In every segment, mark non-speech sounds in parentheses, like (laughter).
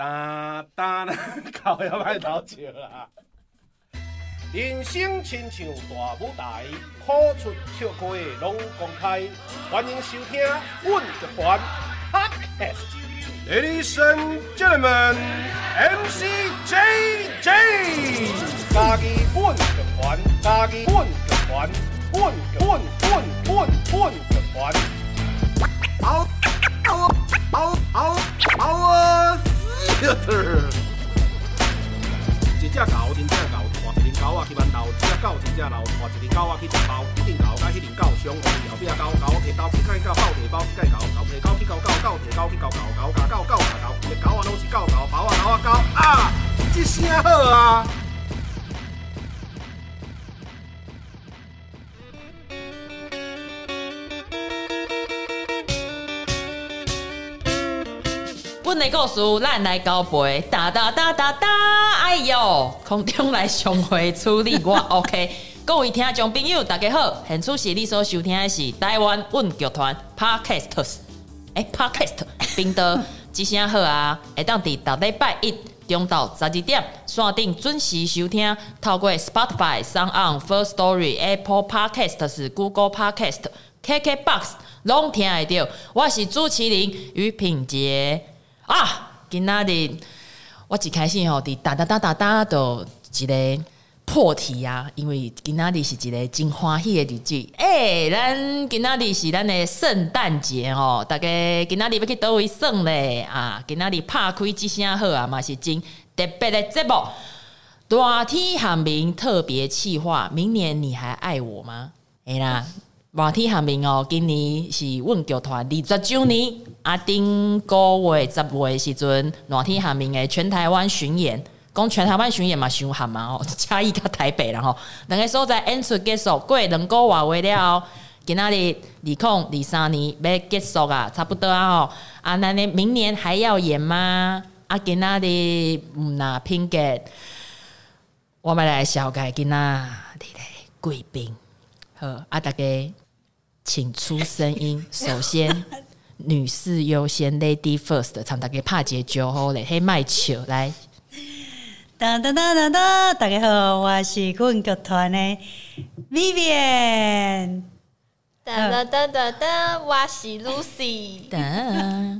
哒哒，靠要歹偷笑啦！人生亲像大舞台，苦出笑开拢公开。欢迎收听阮乐团 Podcast。Ladies and gentlemen, MC JJ，家己阮乐团，家己阮乐团，阮阮阮阮阮乐团。嗷嗷嗷嗷嗷 (laughs) 一只狗，真正狗，换一只狗仔去馒头，一只狗真正老，换一只狗仔去食包，一只狗甲迄只狗相好，后壁狗狗提刀去甲狗，狗提包去甲狗，狗提狗去咬狗，狗摕刀去咬狗，狗咬狗，狗咬狗，一只狗仔拢是狗狗，包啊狗啊狗啊，这声好啊！阮的故事，咱来交陪，哒哒哒哒哒，哎呦，空中来上会处理我，(laughs) OK。各位听众朋友，大家好，现此时你所收听的是台湾问剧团 Podcast，哎，Podcast，频道一声好啊，会当伫逐礼拜一中到十二点，线顶准时收听，透过 Spotify、SoundOn、First Story、Apple Podcast、Google Podcast、KKBox，拢听得到。我是主持人于品杰。啊！今仔日我一开始吼，伫哒哒哒哒哒，都一个破题啊！因为今仔日是一个真欢喜的日子，诶、咱今仔日是咱的圣诞节哦，大家今仔日要去倒位耍咧啊！今仔日拍开一声好啊，嘛是真特别的节目，大天寒明特别气话，明年你还爱我吗？诶啦。热天下面哦，今年是阮剧团二十周年。啊，顶个月十月时阵，热天下面的全台湾巡演，讲全台湾巡演嘛，伤寒嘛哦，嘉义甲台北然后两个所在演出结束，过两个月为了，今仔日二零二三年要结束啊，差不多啊吼。啊，那你明年还要演吗？啊，今仔日唔那品洁，我们来小改今仔日的贵宾，好啊，大家。请出声音。首先，女士优先，Lady First，唱大家拍节奏好嘞，黑麦球来。哒哒哒哒哒，大家好，我是阮剧团的 Vivian。哒哒哒哒哒，我是 Lucy。哒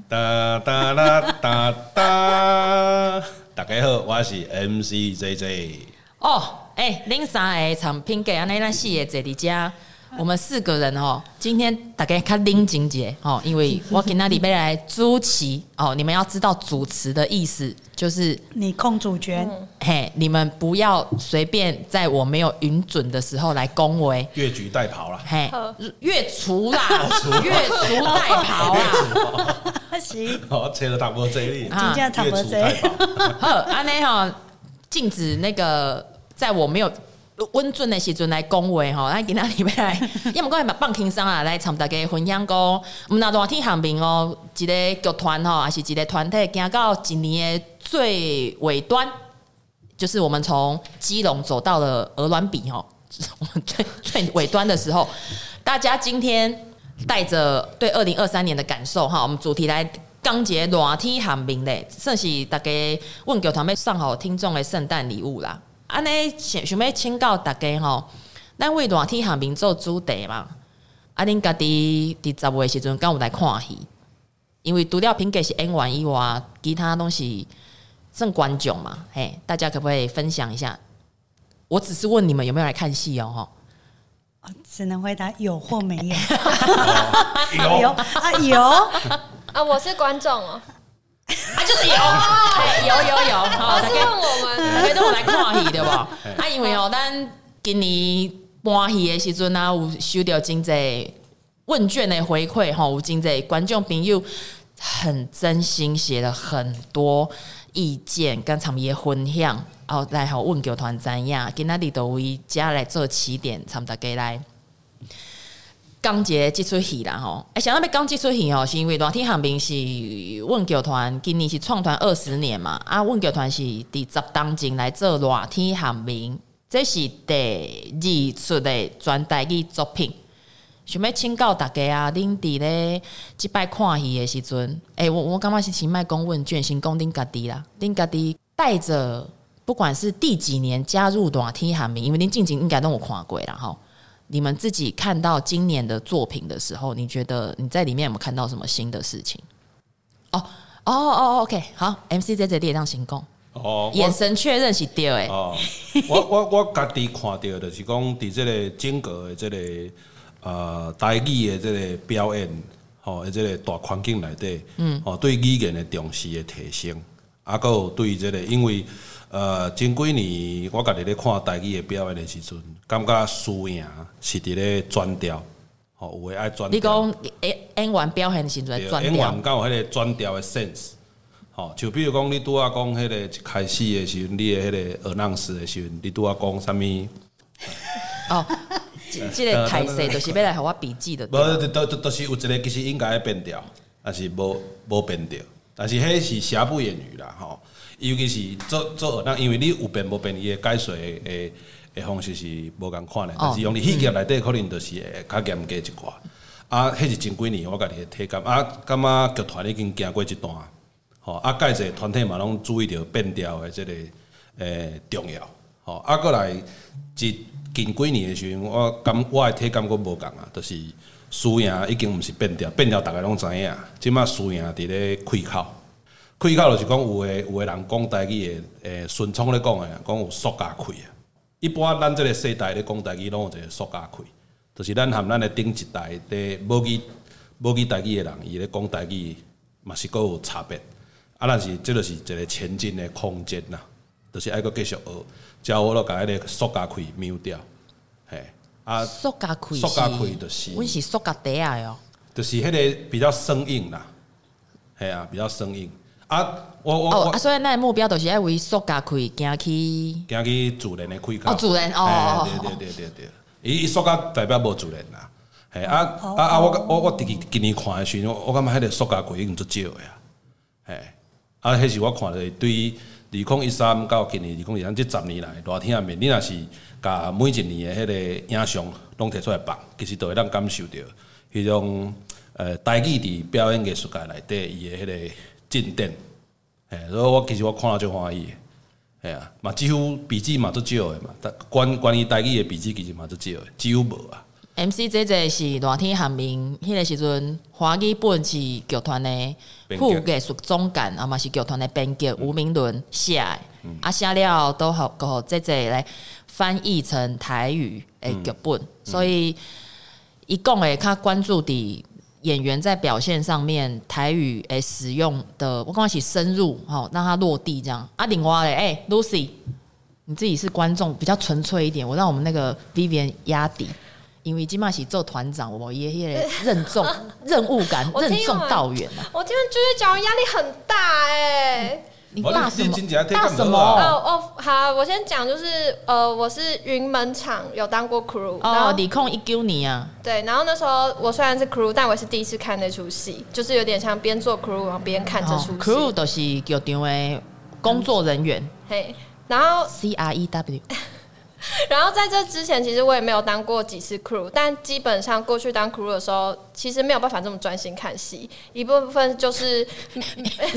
哒哒哒哒哒，大家好，我是 MC JJ。哦，哎，恁三个唱品洁，安尼咱四个坐伫遮。我们四个人哦，今天大概看林静姐哦，因为 (laughs) 我给那里边来主持哦，你们要知道主持的意思就是你控主权，嘿，你们不要随便在我没有允准的时候来恭维，越俎代跑了，嘿，越除啦，越除。代跑啦，(laughs) 行，好，(laughs) 切了差不多这里，今天差不多这里，好，安内哈，禁止那个在我没有。温准的时阵来讲话吼，来今仔日要来，(laughs) 因为我讲嘛放轻松啊，来参大家分享讲，毋那热天寒明哦，一个剧团吼，还是一个团体，行到一年的最尾端，就是我们从基隆走到了鹅銮鼻吼，我 (laughs) 们最最尾端的时候，大家今天带着对二零二三年的感受哈，我们主题来讲一个热天寒冰嘞，算是大家问剧团要送好听众的圣诞礼物啦。安尼想想要请教大家吼，咱为热天下民做主题嘛？啊，恁家己伫十月时阵敢有来看戏？因为除了品洁是演员以外，其他东西算观众嘛？嘿，大家可不可以分享一下？我只是问你们有没有来看戏哦？哈，只能回答有或没有。(laughs) 有啊有啊，我是观众哦。啊，就是有，有有有，好，大家我们大家都有来看戏对吧？(laughs) 啊，因为哦，咱今年搬戏的时阵啊，有收到真济问卷的回馈哈，有真济观众朋友很真心写了很多意见跟他们的分享，哦，来好问剧团怎样，今仔日都为家来做起点，参大家来。刚结这出戏啦吼，哎，想到要讲这出戏吼，是因为热天寒明是阮剧团今年是创团二十年嘛，啊，阮剧团是第十当前来做热天寒明，这是第二出的专代语作品，想要请教大家啊，恁伫咧即摆看戏的时阵，诶、我我感觉是先卖讲问卷，先讲恁家己啦，恁家己带着，不管是第几年加入大天韩民，因为恁进前应该拢有看过啦吼。你们自己看到今年的作品的时候，你觉得你在里面有没有看到什么新的事情？哦哦哦，OK，好，MC 在这里让行动。哦，眼神确认是对的。哦，我我我家己看到就是讲，伫这个整个的这个呃台语的这个表演，吼，诶，这个大环境内底，嗯，哦，对语言的重视的提升，啊，还有对这个，因为呃前几年我家己咧看台语的表演的时阵，感觉输赢是伫咧转调，吼，有诶爱转。你讲演演员表现的时阵转调，演员敢有迄个转调的 sense。哦，就比如讲，你拄啊讲迄个一开始的时阵，你的迄个 announce 的时阵，你拄啊讲啥物？哦，即个台词就是要来互我笔记的。无，都都都是有一个其实应该要变调，但是无无变调，但是迄是瑕不掩瑜啦，吼。尤其是做做，那因为你有变无变，伊的解说诶诶方式是无共款的，但是用伫戏剧内底可能就是会较严格一寡。啊，迄是前几年我家己的体感，啊，感觉剧团已经行过一段。吼，啊，介者团体嘛，拢注意着变调的即个诶、欸、重要。吼，啊，过来即近几年的时阵，我感我的体感阁无共啊，就是输赢已经毋是变调，变调逐个拢知影。即马输赢伫咧开口，开口就是讲有诶有诶人讲台语诶诶顺畅咧讲诶，讲有塑胶开啊。一般咱即个世代咧讲台语，拢有一个塑胶开，就是咱含咱诶顶一代的无语无语台语诶人，伊咧讲台语嘛是阁有差别。啊，但是这个是一个前进的空间呐，就是爱搁继续学，教我咯，甲迄个塑胶开瞄掉，嘿，啊，塑胶开，塑胶开就是，阮是塑胶底啊哟，就是迄个比较生硬啦，嘿啊，比较生硬，啊，我我哦，啊，所以咱目标就是爱为塑胶开行去，行去自然的开口，哦，自然，哦，对对对对对，伊伊塑胶代表无自然啦，嘿，啊啊啊，我我我第今年看的时候，我感觉迄个塑胶开已经足少的啊，嘿。啊，迄是我看的，对于二零一三到今年二零一三这十年来，热天下面，你若是甲每一年的迄个影像拢摕出来放，其实都会当感受到迄种呃台语伫表演艺术界内底伊的迄个进展。哎，所以我其实我看了就欢喜，哎啊，嘛几乎笔记嘛都少的嘛，但关关于台语的笔记其实嘛都少的，几乎无啊。M C 这这是热天韩民，迄个时阵华语本是剧团的副艺术总监，啊嘛是剧团的编剧吴明伦写的，啊写了都好，好这这来翻译成台语的剧本，嗯、所以一共诶，他关注的演员在表现上面台语诶使用的，我刚一起深入，好让他落地这样。阿顶蛙嘞，哎、欸、Lucy，你自己是观众比较纯粹一点，我让我们那个 Vivian 压底。因为今嘛是做团长，我爷爷任重 (laughs) 任务感任重道远啊！我今天就是讲压力很大哎、欸，你大什么？大什么？哦哦，好，我先讲，就是呃，我是云门厂有当过 crew 然后，李控一九年啊，对，然后那时候我虽然是 crew，但我是第一次看那出戏，就是有点像边做 crew 然后边看这出戏。crew 都是剧场的工作人员，嘿，然后 C R E W。(laughs) 然后在这之前，其实我也没有当过几次 crew，但基本上过去当 crew 的时候，其实没有办法这么专心看戏。一部分就是，(laughs)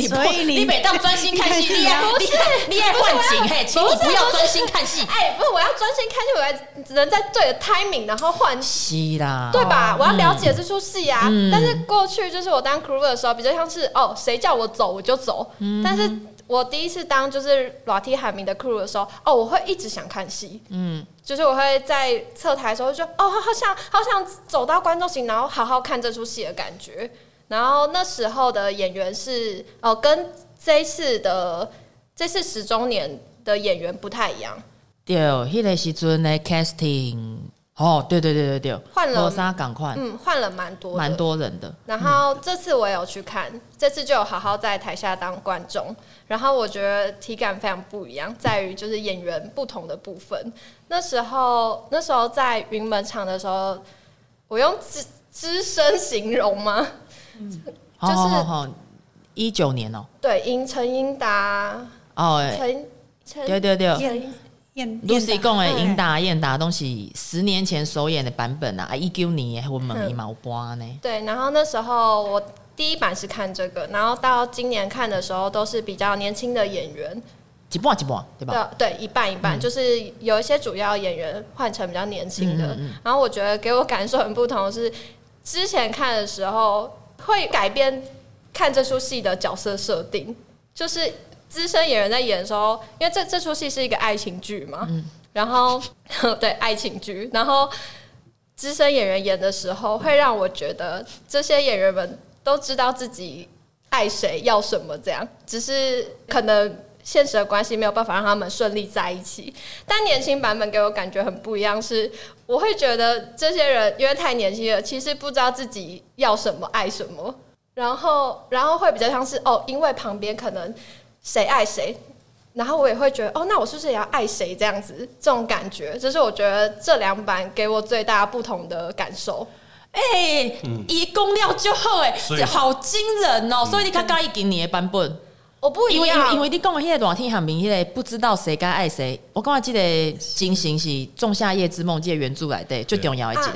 所以你你每当专心 (laughs) 看戏，你也不是你也换景嘿，请你不要专心看戏。哎，不是，我要专心看戏，我要只能在对的 timing，然后换戏啦，对吧？我要了解这出戏啊。但是过去就是我当 crew 的时候，比较像是哦，谁叫我走我就走。但是。我第一次当就是热天韩民的 crew 的时候，哦，我会一直想看戏，嗯，就是我会在侧台的时候就哦，好想好想走到观众席，然后好好看这出戏的感觉。然后那时候的演员是哦，跟这一次的这次十周年的演员不太一样。对，迄个时阵的 casting。哦，对对对对对，换了啥？赶快，嗯，换了蛮多，蛮多人的。然后这次我也有去看，嗯、这次就有好好在台下当观众。然后我觉得体感非常不一样，在于就是演员不同的部分。那时候那时候在云门场的时候，我用资资深形容吗？嗯，就是一九年哦，对，英陈英达哦，陈陈对对对。演 Lucy 讲的英达、演燕达东西十年前首演的版本啊，啊，一九年的我们一毛半呢。对，然后那时候我第一版是看这个，然后到今年看的时候都是比较年轻的演员，一半一半，对吧？对对，一半一半，嗯、就是有一些主要演员换成比较年轻的。嗯嗯嗯，然后我觉得给我感受很不同的是，之前看的时候会改变看这出戏的角色设定，就是。资深演员在演的时候，因为这这出戏是一个爱情剧嘛，嗯、然后对爱情剧，然后资深演员演的时候，会让我觉得这些演员们都知道自己爱谁要什么，这样，只是可能现实的关系没有办法让他们顺利在一起。但年轻版本给我感觉很不一样，是我会觉得这些人因为太年轻了，其实不知道自己要什么爱什么，然后然后会比较像是哦，因为旁边可能。谁爱谁，然后我也会觉得哦，那我是不是也要爱谁这样子？这种感觉，这是我觉得这两版给我最大不同的感受。哎、欸，一公料就好哎，好惊人哦！所以你看刚一给你的版本，我不一样，因为因为你讲的那个热天很明显，不知道谁该爱谁。我刚才记得金星是《仲夏夜之梦》这个原著来的，最重要的一个。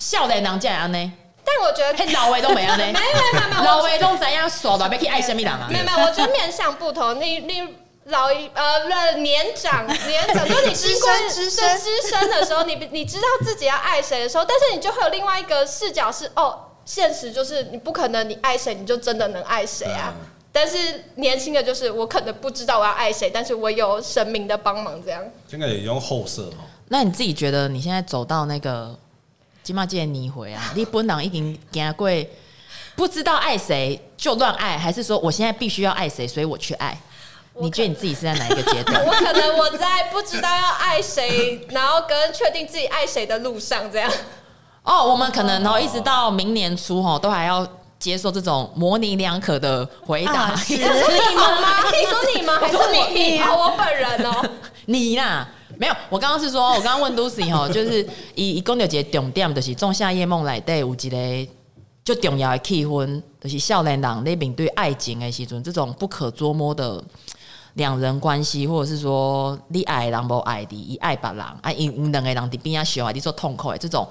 少年人这样呢？但我觉得，老维都没啊，呢，(laughs) 没没没没，老维都怎样耍的？别去爱什么人啊？没没，我觉得面向不同。你你老一呃年长年长，就你资深 (laughs) 资深资深的时候，你你知道自己要爱谁的时候，但是你就会有另外一个视角是哦，现实就是你不可能你爱谁你就真的能爱谁啊。但是年轻的就是我可能不知道我要爱谁，但是我有神明的帮忙这样。这个也用后设哦。那你自己觉得你现在走到那个？起码见你回啊！(laughs) 你本人已经经过，不知道爱谁就乱爱，还是说我现在必须要爱谁，所以我去爱？你觉得你自己是在哪一个阶段？我可能 (laughs) 我在不知道要爱谁，然后跟确定自己爱谁的路上，这样。(laughs) 哦，我们可能哦，一直到明年初哦，都还要接受这种模棱两可的回答。啊、是，你们吗？你说你吗？还是你？啊，我本人哦，你啦。没有，我刚刚是说，我刚刚问 Lucy 哈，(laughs) 就是以以公牛节重点，就是《仲夏夜梦》来对有一个最重要的气氛，就是少年人在面对爱情的时阵，这种不可捉摸的两人关系，或者是说你爱人不爱你，伊爱别人，啊，因因两个人在边仔想啊，你说痛苦的这种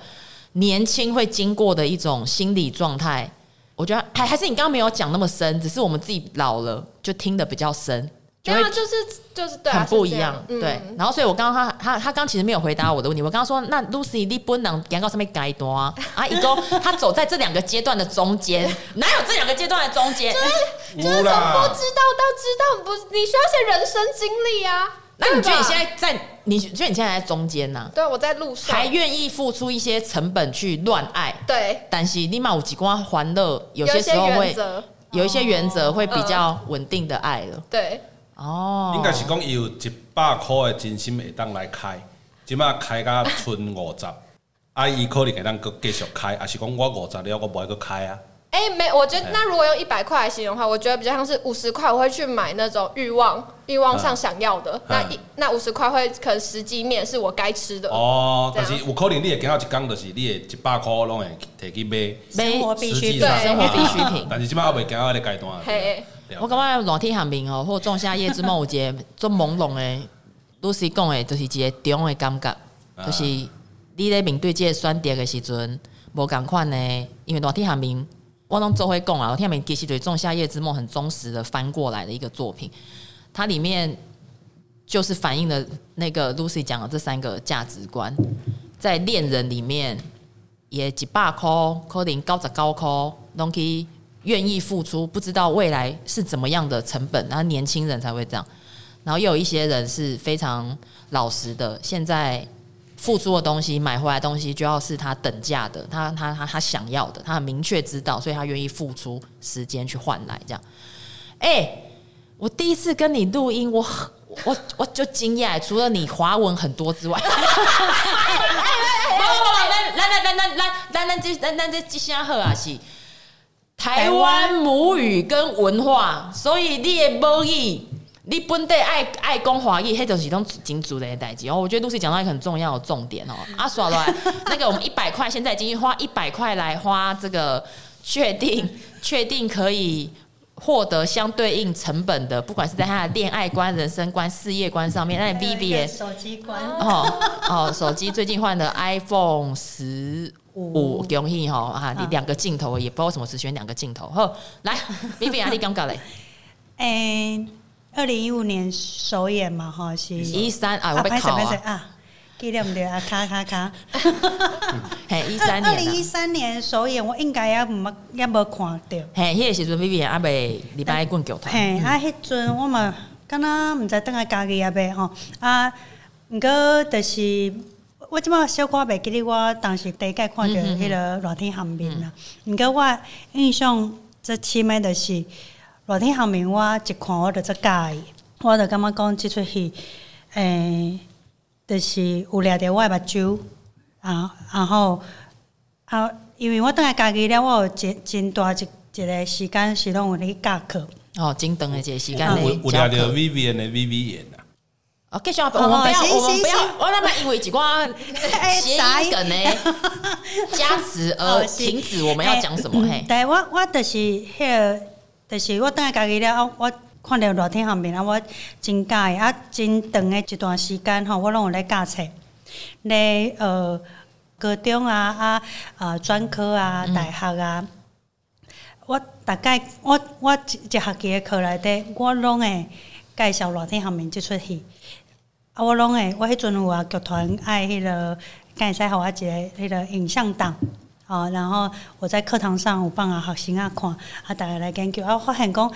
年轻会经过的一种心理状态，我觉得还还是你刚刚没有讲那么深，只是我们自己老了就听得比较深。就会就是就是对、啊，很不一样，对。然后，所以我刚刚他他他刚其实没有回答我的问题。我刚刚说，那 Lucy 你不能广告上面改多啊？啊，一个 (laughs) 他走在这两个阶段的中间，哪有这两个阶段的中间？就是就是从不知道到知道，不，你需要一些人生经历啊。那你觉得你现在在？你觉得你现在在中间呢？对，我在路上，还愿意付出一些成本去乱爱。对，但是你嘛有几关欢乐，有些时候会有一些原则，会比较稳定的爱了。对。哦，应该是讲有一百块的真心会当来开，即马开到剩五十，啊，伊可能会当继续开，还是讲我五十了，我不爱搁开啊？哎、欸，没，我觉得那如果用一百块来形容的话，我觉得比较像是五十块，我会去买那种欲望欲望上想要的，那一那五十块会可能十几面是我该吃的哦。但是有可能你会见到一缸，就是你的一百块拢会摕去买生活必需品，生活必需品。但是即马还未见到那个阶段。嘿。我感觉热天下面哦，或仲夏夜之梦有一个做朦胧的，Lucy 讲的，就是一个中的感觉，就是你在面对这个选择的时阵，无共款呢。因为热天下面，我拢做会讲啊，热天下面其实对仲夏夜之梦很忠实的翻过来的一个作品，它里面就是反映了那个 Lucy 讲的这三个价值观，在恋人里面，也一百块，可能九十九块，拢去。愿意付出，不知道未来是怎么样的成本，然后年轻人才会这样。然后又有一些人是非常老实的，现在付出的东西，买回来东西就要是他等价的，他他他他想要的，他很明确知道，所以他愿意付出时间去换来这样。哎、我第一次跟你录音，我我我就惊讶，除了你华文很多之外，来来来来来来来来这来来这几声好啊是。台湾母语跟文化，所以你的母语，你本地爱爱讲华语，迄就是种真主的代志哦。我觉得 Lucy 讲到一个很重要的重点哦。阿耍来，(laughs) 那个我们一百块，现在已经花一百块来花这个确定 (laughs) 确定可以获得相对应成本的，不管是在他的恋爱观、人生观、事业观上面，那 Vivian 手机观哦哦，手机最近换的 iPhone 十五，恭喜哈啊！你两个镜头也不知道为什么只选两个镜头。好，来 (laughs) 你刚刚嘞？诶，二零一五年首演嘛，哈是一三啊，我被考啊。啊记得唔对啊，(laughs) 卡卡卡。嘿，一三年。二零一三年首演，我应该也唔也无看到。嘿，迄个时阵 Vivian 阿未礼拜棍球团。嘿，啊，迄阵我嘛，敢若毋知等下家己阿未吼。啊，毋过就是我即马小可袂记得，我当时第一界看着迄个热天寒面啦。毋过我印象最深的就是热天寒面，我一看我就最喜欢，我就感觉讲即出戏，诶。就是有掠着我诶目睭，啊，然后啊，因为我等下家己了，我有真真大一一个时间是拢有咧教课。哦，真长的一个时间咧。有有掠着 Vivian 诶 Vivian 啊。哦，继续啊，我们不要，我们不要，我那么因为一寡 (laughs) 谐音梗诶 (laughs) 加词而停止我们要讲什么？嘿，对，我我就是迄个，就是我等下家己了，我。看到热天寒眠啊，我真喜欢啊，真长的一段时间吼，我拢有咧教册，咧呃高中啊啊呃专科啊大学啊，嗯、我大概我我一一学期的课内底，我拢会介绍热天下面即出戏，啊我拢会，我迄阵有啊剧团爱迄个，敢会使互我一个迄个影像档，哦，然后我在课堂上有帮啊学生啊看，啊大家来研究，啊发现讲。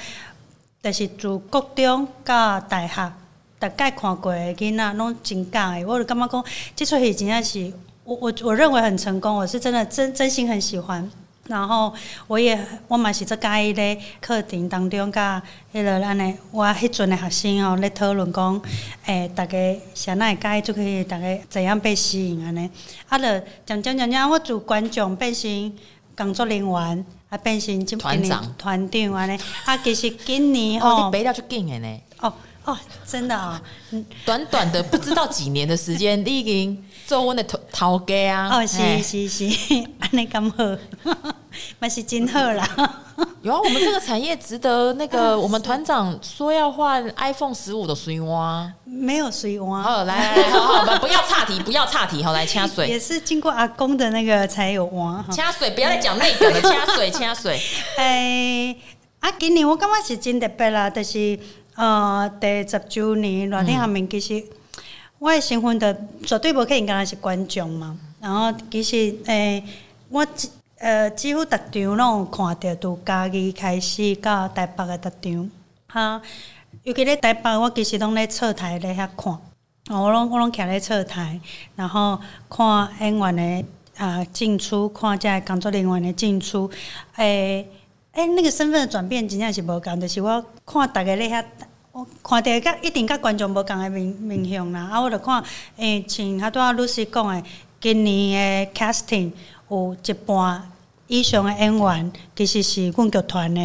就是自国中到大学，大概看过的囡仔拢真教的，我就感觉讲，即出戏真正是我我我认为很成功，我是真的真真心很喜欢。然后我也我嘛是在介意咧课程当中，甲迄落安尼，我迄阵的学生哦咧讨论讲，诶、欸，大家谁那会介意就可以大家怎样被吸引安尼，啊，就讲讲讲讲，我从观众变成工作人员。啊，变成团长团长安尼，啊，其实今年哦，你背了就紧的呢。哦哦，真的啊，(laughs) 短短的不知道几年的时间，你已经做我的头头家啊。哦，是是是，(laughs) 安尼咁好，(laughs) 嘛是真好啦。(laughs) 有啊，我们这个产业值得那个我们团长说要换 iPhone 十五的水汪，没有水汪。哦，来来来，好好，我们不要岔题，不要岔题，好，来掐水。也是经过阿公的那个才有汪。掐水，不要再讲那个了，掐水，掐水。哎，啊，今年我感觉是真特别啦，就是呃，第十周年热天下面，其实我的身份的绝对无可能讲是观众嘛。然后其实诶、欸，我。呃，几乎逐场拢有看到，从嘉义开始到台北的逐场，哈，尤其咧台北，我其实拢咧侧台咧遐看，我拢我拢徛咧侧台，然后看演员的啊进出，看遮工作人员的进出，诶、诶、那个身份的转变真正是无共，就是我看逐个咧遐，看到甲一定甲观众无共的面面向啦，啊，我着看，诶、欸，像拄仔律师讲的，今年的 casting。有一半以上的演员，其实是阮剧团的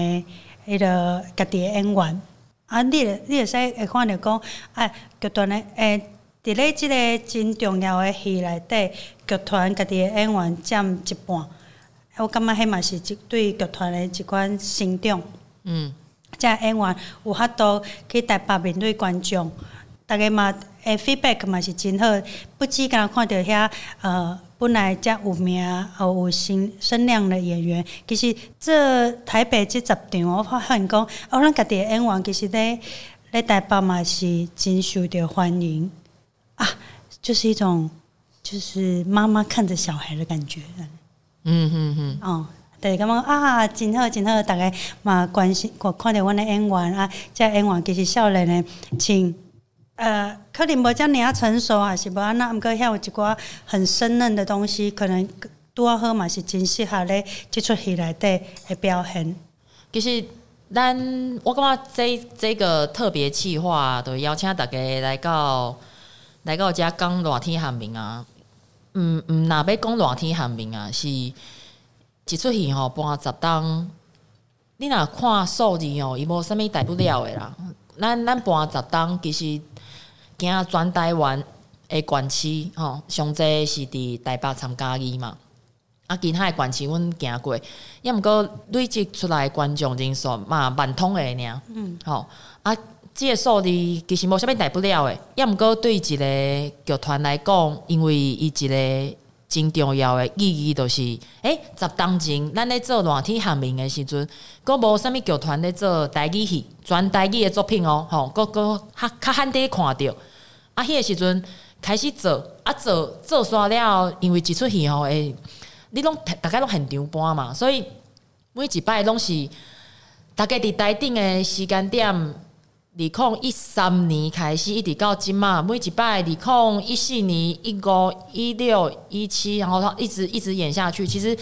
迄个家己的演员。啊，你你会使会看着讲，哎，剧团的诶，伫咧即个真重要的戏内底，剧团家己的演员占一半。我感觉迄嘛是一对剧团的一款成长。嗯，即演员有法度去台北面对观众，大家嘛诶 feedback 嘛是真好，不止敢看到遐呃。本来遮有名、有声声量的演员，其实这台北这十场，我发现讲，哦，咱家己的演员其实咧咧台北嘛是真受到欢迎啊，就是一种就是妈妈看着小孩的感觉。嗯嗯嗯。哦，对，感觉啊，真好真好，大家嘛关心看看到阮的演员啊，这演员其实少年的，请。呃，可能无遮尔啊成熟，啊是无安那，毋过遐有一寡很生嫩的东西，可能拄啊好嘛，是真适合咧即出戏内底的表现。其实，咱我感觉这这个特别企划，都邀请大家来到来到遮讲热天寒冰啊。嗯嗯，若要讲热天寒冰啊，是一出戏吼，半十档。你若看数字哦，伊无啥物大不了的啦。咱咱半十档其实。惊全台湾的县市吼，上济是伫台北参加伊嘛。啊，其他的关系阮行过，抑毋过累积出来的观众人数嘛万通的尔，嗯，吼啊，这个数字其实无啥物大不了的，抑毋过对一个剧团来讲，因为伊一个真重要的意义，就是诶，十当前咱咧做热天韩民诶时阵，阁无啥物剧团咧做台语戏，全台语的作品哦，吼，阁阁较较罕得看着，啊，迄个时阵开始做，啊做做煞了，因为一出戏吼诶。你拢大概拢现场播嘛，所以每一摆拢是大概伫台顶的时间点，二零一三年开始一直到今嘛，每一摆二零一四年、一五、一六、一七，然后他一直一直演下去。其实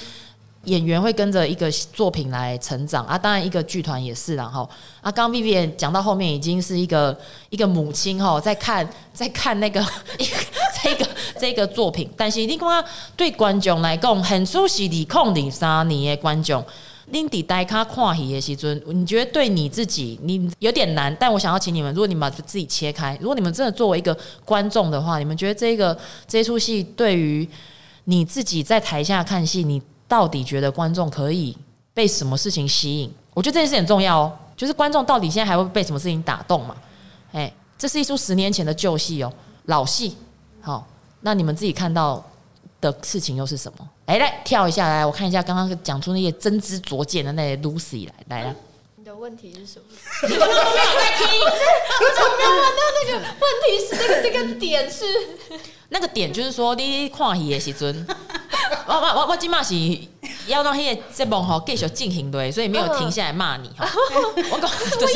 演员会跟着一个作品来成长啊，当然一个剧团也是，然后啊，刚 Vivian 讲到后面已经是一个一个母亲吼，在看在看那个一个。这个这个作品，但是你讲对观众来讲，很出戏的空零三年的观众，恁伫台卡看戏的时阵，你觉得对你自己你有点难？但我想要请你们，如果你们把自己切开，如果你们真的作为一个观众的话，你们觉得这个这出戏对于你自己在台下看戏，你到底觉得观众可以被什么事情吸引？我觉得这件事很重要哦，就是观众到底现在还会被什么事情打动嘛？哎，这是一出十年前的旧戏哦，老戏。好，那你们自己看到的事情又是什么？哎，来跳一下来，我看一下刚刚讲出那些真知灼见的那些 Lucy 来来了。你的问题是什么？你怎么没有在听？我怎么没有问到那个问题是那个那个点是？那个点就是说你看戏的时阵，(laughs) 我我我我今嘛是要让那个节目哈继续进行对，所以没有停下来骂你哈。(laughs) 我讲就是。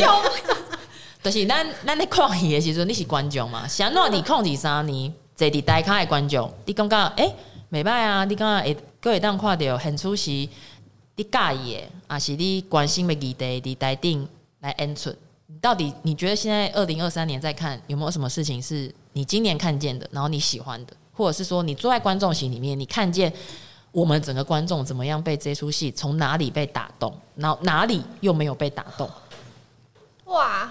就是 (laughs) 咱咱咧看戏的时阵，你是观众嘛？想让你控制三年坐伫台卡的观众，你感觉诶，袂歹啊？你刚刚会各会当看到很出戏，你介意的，还是你关心的议题伫台顶来演出？到底你觉得现在二零二三年再看，有没有什么事情是你今年看见的，然后你喜欢的，或者是说你坐在观众席里面，你看见我们整个观众怎么样被这出戏从哪里被打动，然后哪里又没有被打动？哇！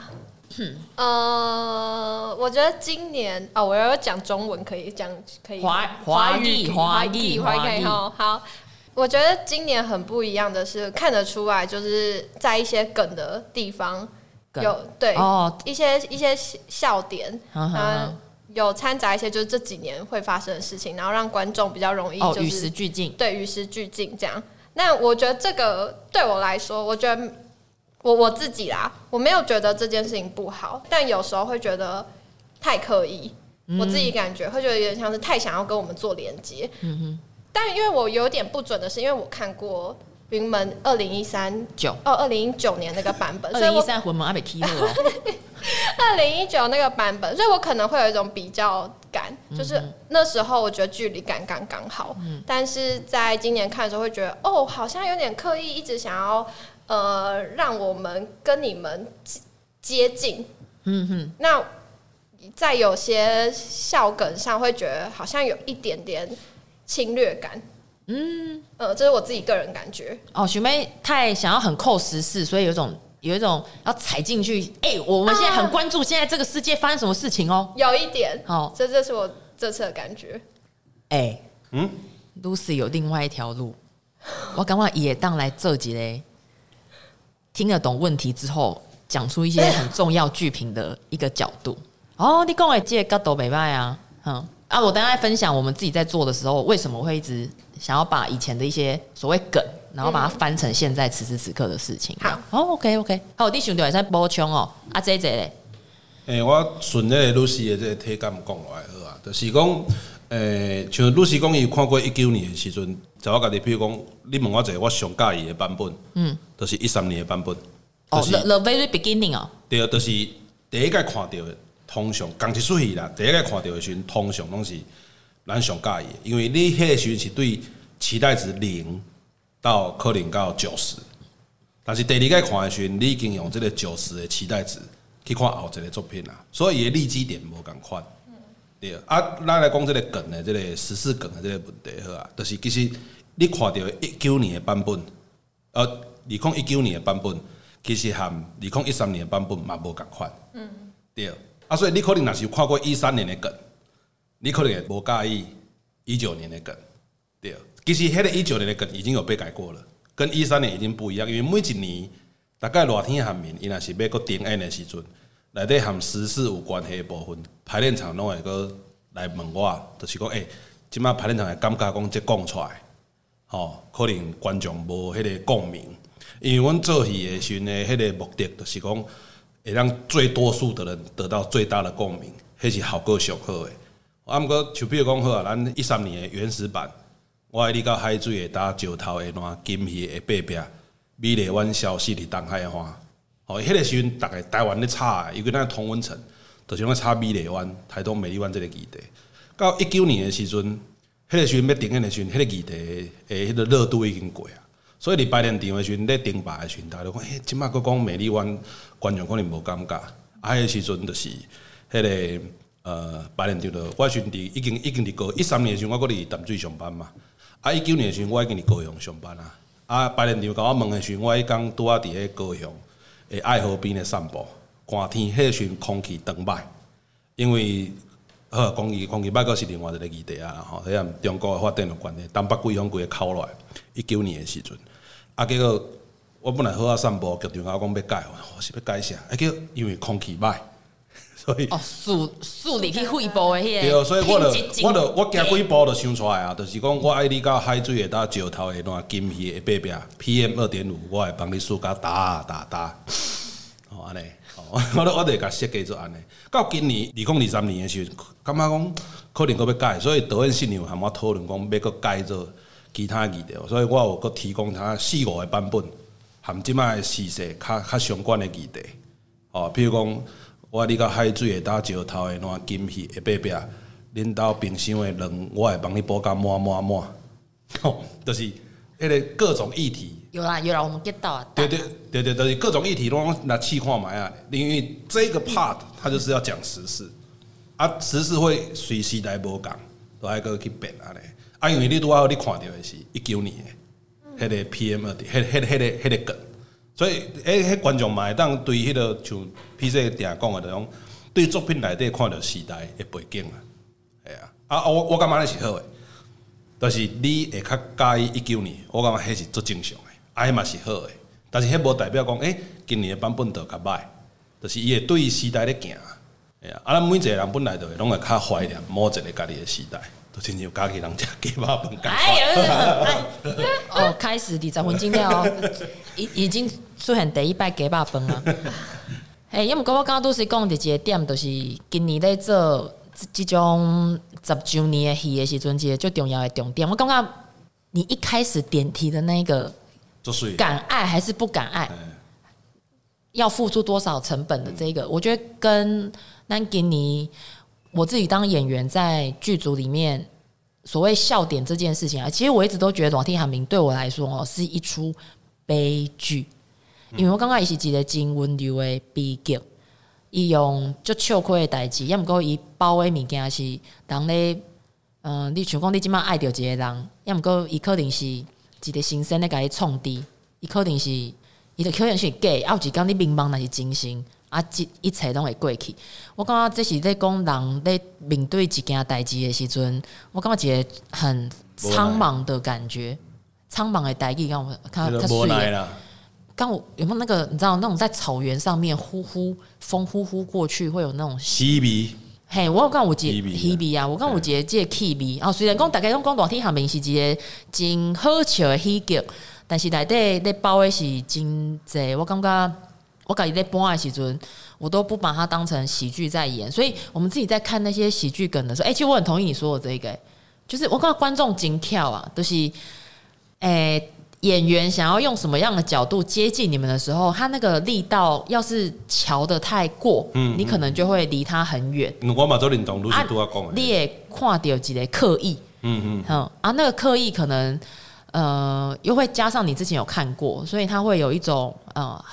嗯，呃，我觉得今年哦，我要讲中文，可以讲可以华华语华语华语可以哈。好，我觉得今年很不一样的是，看得出来就是在一些梗的地方有对哦一些一些笑点，嗯，有掺杂一些就是这几年会发生的事情，然后让观众比较容易就是与时俱进，对，与时俱进这样。那我觉得这个对我来说，我觉得。我我自己啦，我没有觉得这件事情不好，但有时候会觉得太刻意。嗯、我自己感觉会觉得有点像是太想要跟我们做连接。嗯哼。但因为我有点不准的是，因为我看过《云门》二零一三九哦，二零一九年那个版本，(laughs) 二零一三云门阿北 K 二零一九那个版本，所以我可能会有一种比较感，就是那时候我觉得距离感刚刚好。嗯。但是在今年看的时候，会觉得哦，好像有点刻意，一直想要。呃，让我们跟你们接近，嗯哼。那在有些笑梗上，会觉得好像有一点点侵略感，嗯，呃，这是我自己个人感觉。哦，学妹太想要很扣时事，所以有一种有一种要踩进去。哎、欸，我们现在很关注现在这个世界发生什么事情哦。有一点，哦，这这是我这次的感觉。哎、欸，嗯，Lucy 有另外一条路，我赶快也当来这几嘞。听得懂问题之后，讲出一些 (laughs) 很重要剧评的一个角度。哦，你跟我借个都没办啊，嗯啊，我等下分享我们自己在做的时候，为什么会一直想要把以前的一些所谓梗，然后把它翻成现在此时此刻的事情。好，哦，OK OK，好，弟兄弟在补充哦，啊，这这嘞，诶，我顺着露西的这个体感讲来好啊，就是讲，诶，像露西讲伊看过一九年的时阵。在我家己，比如讲，你问我一个我上介意的版本，嗯，就是一三年的版本。哦，the very beginning 哦。对，就是第一个看到的，通常刚一出戏啦，第一个看到的时阵，通常拢是咱上介意的，因为你迄个时阵是对期待值零到可能到九十，但是第二个看的时阵，你已经用这个九十的期待值去看后一个作品啦，所以伊的立基点无共款。对啊，咱来讲即个梗的，这个十四梗的即个问题好啊，就是其实。你看到一九年的版本，呃，二零一九年的版本，其实和二零一三年的版本嘛无共款。嗯，对。啊，所以你可能若是有看过一三年的梗，你可能会无介意一九年的梗，对。其实迄个一九年的梗已经有被改过了，跟一三年已经不一样，因为每一年大概热天寒眠，伊若是要搁顶演的时阵，内底含时事有关系的部分，排练场拢会搁来问我，就是讲，诶、即马排练场的感觉讲即讲出来，吼，可能观众无迄个共鸣，因为阮做戏的时阵的迄个目的，就是讲会让最多数的人得到最大的共鸣，迄是效果上好诶。啊，毋过就比如讲好啊，咱一三年的原始版，我爱你到海水的搭石头的烂金鱼的背壁，美丽湾消失伫东海岸。哦，迄个时阵，逐个台湾咧炒，因为咱同温层，就是讲炒美丽湾、台东美丽湾这个议题。到一九年的时阵，迄个时阵要定演的时阵，迄个议题诶，迄个热度已经过啊。所以你排练场的时阵，咧顶摆的时阵，大家都讲，诶，即摆佫讲美丽湾，观众可能无感觉。啊，迄个时阵就是迄个。呃，排练场的我时阵伫已经已经伫高一三年的时阵，我搁伫淡水上班嘛。啊，一九年的时阵，我已经伫高雄上班啊。啊，排练场甲我问的时阵，我迄工拄啊伫迄高雄诶爱河边咧散步，寒天迄时阵空气长歹，因为呵空气空气歹，阁是另外一个议题啊。吼，迄个中国诶发展有关系，东北季风规个考落来。一九年的时阵，啊，结果我本来好啊散步，局长甲我讲要改，我是要改啥？啊，叫因为空气歹。所以哦，树树里去汇报的迄个，对，所以我就我就我行几步就想出来啊，就是讲我爱你到海水的到石头的那金鱼的背壁，PM 二点五，我会帮你数甲打打打，哦安尼，(laughs) 我我我得甲设计做安尼。到今年二零二三年的时候，感觉讲可能阁要改，所以导演新娘和我讨论讲要阁改做其他议题，所以我有阁提供他四五个版本，含即卖时势较较相关的议题，哦，譬如讲。我你到海水会打石头的烂金鱼的背壁，恁兜冰箱的卵，我会帮你补甲满满满，吼，就是迄个各种议题。有啦有啦，我们 get 到啊。对对对对，就是各种议题拢来试看觅啊，因为这个 part 它就是要讲时事，啊，时事会随时来无共，都爱个去变啊咧。啊，因为你拄仔你看到的是一九年的迄个 PM 二点，迄迄迄个迄个梗。所以，诶，迄观众嘛会当对迄个像 PC 定讲的，种对作品内底看到时代的背景啊，系啊，啊，我我感觉那是好诶，但是你会较介意一九年，我感觉迄是足正常诶，啊，迄嘛是好诶，但是迄无代表讲，诶，今年诶版本就较歹，就是伊会对时代咧行，系啊，啊，咱每一个人本来就会拢会较怀念某一个家己诶时代。都亲像家己人食鸡肉饭，哎呀！(laughs) 哦，开始二十分钟了哦，已已经出现第一摆鸡肉饭啊。(laughs) 哎，因为我刚刚都是讲的一个点，就是今年在做这种十周年的戏的时阵，一个最重要的重点。我感觉你一开始点题的那个，敢爱还是不敢爱，要付出多少成本的这个，我觉得跟那今年。我自己当演员在剧组里面，所谓笑点这件事情啊，其实我一直都觉得《热天寒明》对我来说哦是一出悲剧，因为我刚刚也是一个真温柔的悲剧，伊用足笑亏的代志，要么讲伊包的物件是人咧，嗯，你像讲你即满爱着一个人，要么讲伊可能是一个新鲜的甲伊创治，伊可能是伊的可能是假，啊，有一天你迷茫那是真心。啊，即一切拢会过去。我感觉这是在讲人在面对一件代志的时阵，我感觉一个很苍茫的感觉，苍茫的代志，让我看他水。刚我有没有那个你知道那种在草原上面呼呼风呼呼过去会有那种稀微。嘿，我有讲有一个稀微啊，我讲有一个这个气味。哦，虽然讲大家拢讲热天下面是一个真好笑的喜剧，但是内底咧包的是真济，我感觉。我感觉咧播的时阵，我都不把它当成喜剧在演，所以我们自己在看那些喜剧梗的时候，哎、欸，其实我很同意你说的这个，就是我感觉观众惊跳啊，都、就是，哎、欸，演员想要用什么样的角度接近你们的时候，他那个力道要是瞧得太过，嗯，你可能就会离他很远。我嘛做领导，都是都要讲，你也看到几个刻意，嗯嗯，啊，那个刻意可能，呃，又会加上你之前有看过，所以他会有一种，呃。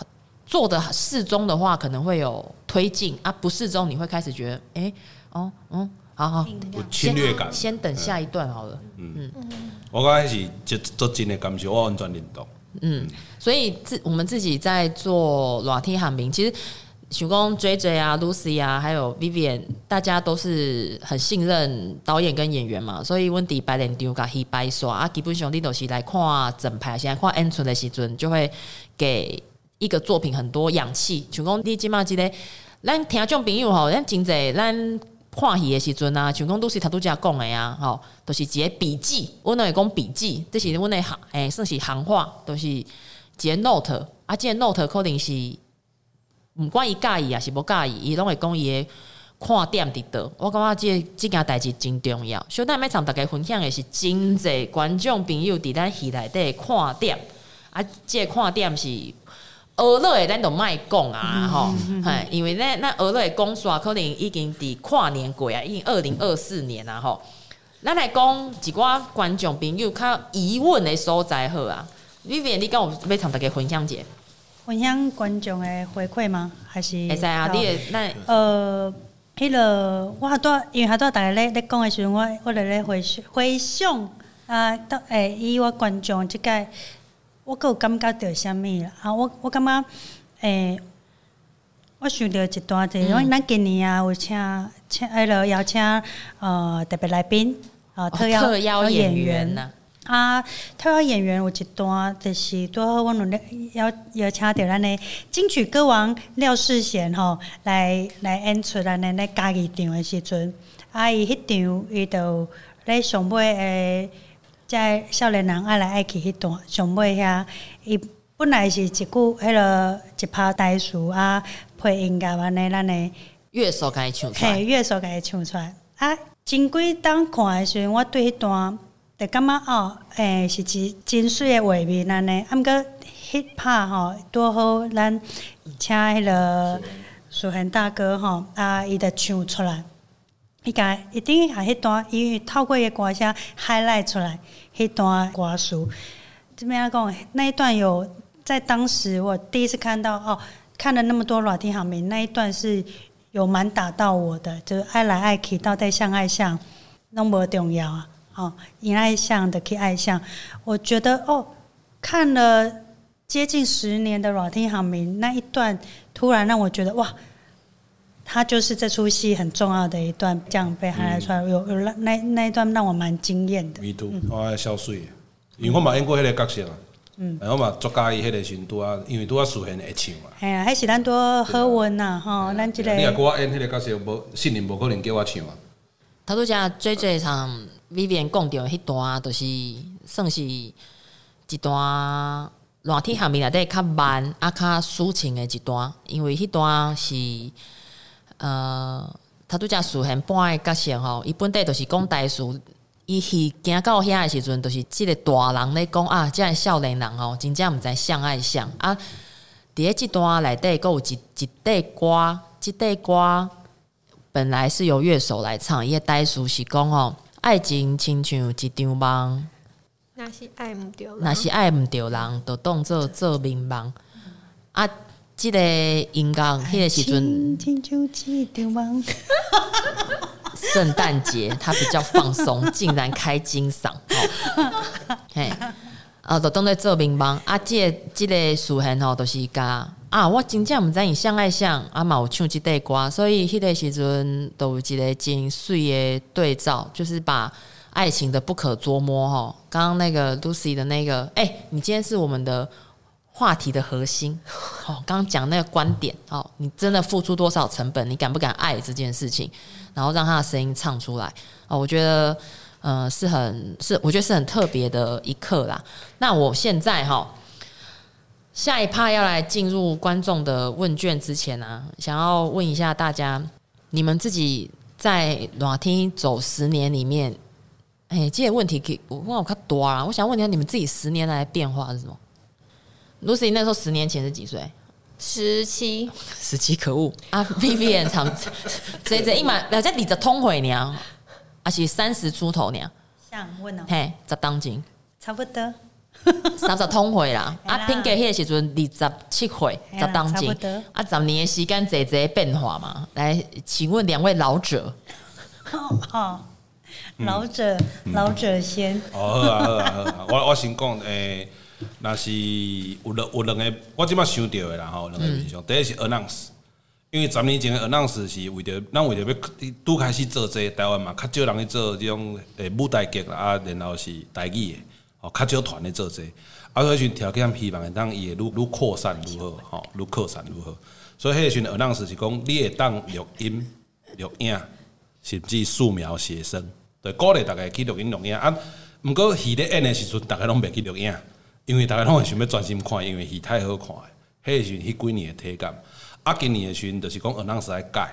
做的适中的话，可能会有推进啊；不适中，你会开始觉得，哎、欸，哦，嗯，好好，有侵略感先，等下一段好了。嗯嗯，我刚开始就做真的感受，我完全认同。嗯，所以自我们自己在做热天寒眠，其实想讲 J J 啊、Lucy 啊，还有 Vivian，大家都是很信任导演跟演员嘛，所以阮伫排练场甲戏摆煞啊，基本上你都是来看整排，现在看演出的时阵，就会给一个作品很多氧气。像讲你即马即个，咱听众朋友吼，咱真济咱看戏的时阵啊，像讲 Lucy 他都这样讲的呀，吼，都是一个笔记，阮都会讲笔记，这是阮的行，诶，算是行话，都是一个 note，啊，即个 note 可能是。毋管伊介意啊，是无介意，伊拢会讲伊诶看点伫倒。我感觉即即件代志真重要。小等下要大家分享诶是真济观众朋友伫咱戏内底看点啊，即个看点是俄勒诶，咱都莫讲啊，吼、嗯，嘿，因为咱咱俄勒诶公煞可能已经伫跨年过啊，已经二零二四年啊，吼。咱来讲一寡观众朋友较疑问诶所在好啊，Vivian，你敢有要同大家分享者？分享观众的回馈吗？还是？会使啊，你诶那呃，迄、那个我拄因为拄大家咧咧讲的时阵，我我咧咧回回想啊，到诶，以我观众即个，我阁有感觉到啥物啦？啊，我我感觉诶、欸，我想到一段子，因为咱今年啊有请请迄个邀请呃特别来宾啊，特邀特邀演员呐。啊，特邀演员有一段，就是拄好我们邀邀请到咱的金曲歌王廖世贤吼来来演出咱的咧家己场的时阵，啊，伊迄场伊就咧上尾诶，在少年人爱来爱去迄段上尾遐，伊本来是一句迄落一拍台词啊，配音乐安尼咱的乐手该唱出来，嘿，乐手该唱出来。啊，真几当看的时阵，我对迄段。就感觉哦，诶、欸，是真真水诶画面安尼，啊，毋过迄拍吼拄好，咱请迄个苏贤大哥吼，啊，伊着唱出来，伊甲一定系迄段，伊透过伊歌声 highlight 出来，迄段歌词。这边要讲那一段有在当时我第一次看到哦，看了那么多热天航明那一段是有蛮打到我的，就是爱来爱去，到底相爱相，拢无重要啊。哦，因爱相的去爱相，我觉得哦，看了接近十年的《热天航明》那一段，突然让我觉得哇，他就是这出戏很重要的一段，这样被拍出来，有有那那那一段让我蛮惊艳的。迷途，我爱笑水，因为我嘛演过迄个角色啊，嗯，然后嘛作家伊迄个程度啊，因为拄啊苏贤会唱嘛，哎呀，还是咱多好运呐，吼，咱这个。你若叫我演迄个角色，无信任无可能叫我唱啊。他都讲最最常。Vivian 讲到迄段，都是算是一段热天下面内底较慢啊，较抒情的一段。因为迄段是呃，他拄则苏贤扮的角色吼，伊本底就是讲台词，伊是行到遐的时阵，就是即个大人咧讲啊，即个少年人吼，真正毋知相爱相啊。伫咧即段内底，阁有一一块歌，即块歌本来是由乐手来唱，伊个台词是讲吼。爱情亲像一张梦，若是爱毋着，若是爱毋着人，就当做做眠梦。啊，即个音乐，迄个时阵。圣诞节他比较放松，竟然开金嗓，(laughs) 嘿，啊，就当做做乒乓。啊，即个即个苏贤吼，都是甲啊，我真正毋知影相爱相，啊嘛有唱即块歌，所以迄个时阵都有一个真水的对照，就是把爱情的不可捉摸吼。刚刚那个 Lucy 的那个，哎、欸，你今天是我们的话题的核心，(laughs) 哦，刚刚讲那个观点，哦，你真的付出多少成本？你敢不敢爱这件事情？然后让他的声音唱出来，哦，我觉得，呃，是很是，我觉得是很特别的一刻啦。那我现在哈。下一趴要来进入观众的问卷之前呢、啊，想要问一下大家，你们自己在热天走十年里面，哎、这些问题可以我问我看多啊，我想问一下你们自己十年来的变化是什么？Lucy 那时候十年前是几岁？十七，十七可恶啊！Vivian 长，这这一满，人家理着通回娘，而且三十出头娘，想问哦，嘿，十当斤，差不多。三十通岁啦，(laughs) 啊，拼给迄个时阵二十七岁，十当斤，啊，十年的时间，这这变化嘛？来，请问两位老者，(laughs) 哦，老者，老者先。哦，好啊，好啊，好啊，我我先讲，诶，那是有两有两个，我即摆想到的啦吼，两个印象，第一是 announce，因为十年前的 announce 是为着咱为着要拄开始做这个台湾嘛，较少人去做即种诶舞台剧啊，然后是台语的，哦，较少团咧做这个，啊，所以条件希望当伊会愈愈扩散愈好，吼，愈扩散愈好。所以迄阵 announce 是讲你会当录音、录影，甚至素描写生，对，鼓励大家去录音录影。啊。毋过戏咧演的时阵，大家拢袂去录影，因为大家拢会想要专心看，因为戏太好看。迄时，迄几年诶体感。啊，今年的时阵就是讲二浪时来改，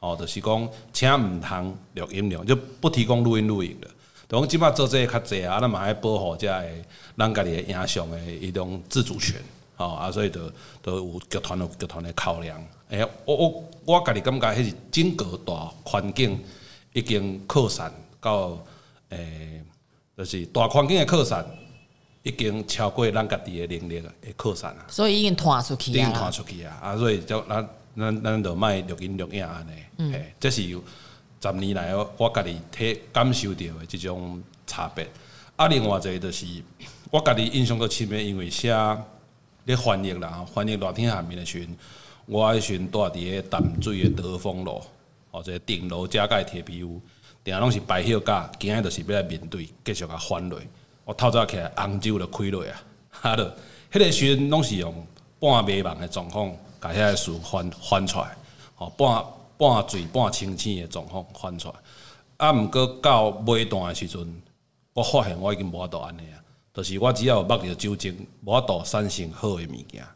哦，就是讲请毋通录音量，就不提供录音录影的。等讲即摆做这个较济啊，咱嘛爱保护遮个咱家己的影像的一种自主权，哦，啊，所以就都有剧团有剧团的考量。诶、我我我家己感觉迄是整个大环境已经扩散到诶、欸，就是大环境的扩散已经超过咱家己的能力的扩散啊，所以已经传出去啊，已经传出去啊，啊，所以就咱咱咱就卖录音录影安尼，嗯，这是十年来我家己体感受到的这种差别。啊，另外一个就是我家己印象都深的，因为写咧翻译啦，翻译热天下面的时阵，我迄时阵住伫个淡水的德丰路，或者顶楼加盖铁皮屋，定拢是白休假，今日就是要来面对，继续甲翻落。我透早起来，红酒就开落啊！(laughs) 哈着，迄个时阵拢是用半迷茫的状况，甲遐个事翻翻出来，吼，半半醉半清醒的状况翻出来。啊，毋过到尾段的时阵，我发现我已经无法度安尼啊，就是我只要有目着酒精，无法度产生好的物件。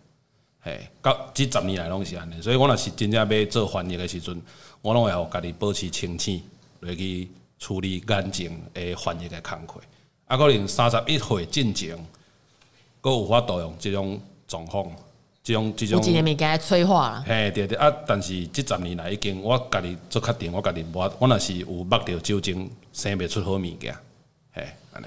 嘿，到即十年来拢是安尼，所以我若是真正要做翻译的时阵，我拢会互家己保持清醒，来去处理眼睛的翻译的工课。啊，可能三十一岁进前，阁有法度用即种状况，即种即种。有一个物件催化啦。嘿，对对啊！但是即十年来已经，我家己做确定，我家己无，我若是有目着酒精，生袂出好物件。嘿，安尼。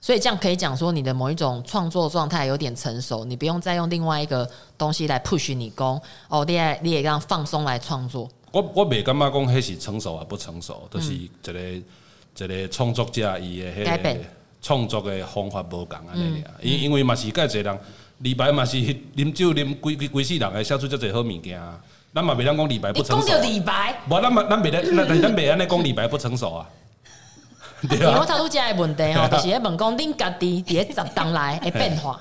所以这样可以讲说，你的某一种创作状态有点成熟，你不用再用另外一个东西来 push 你讲哦，你也你也让放松来创作。我我袂感觉讲迄是成熟啊，不成熟，就是一个、嗯、一个创作者伊的迄个。创作的方法无共安尼俩，因因为嘛是介侪人，李白嘛是 (laughs) 啉酒啉规规规世人，会写出遮侪好物件。咱嘛袂当讲李白不成熟。你讲到李白，无咱嘛咱袂咱咱袂安尼讲李白不成熟啊。(laughs) 对啊。我头拄遮个问题吼，(laughs) 就是咧问讲恁家己伫咧十当来的变化。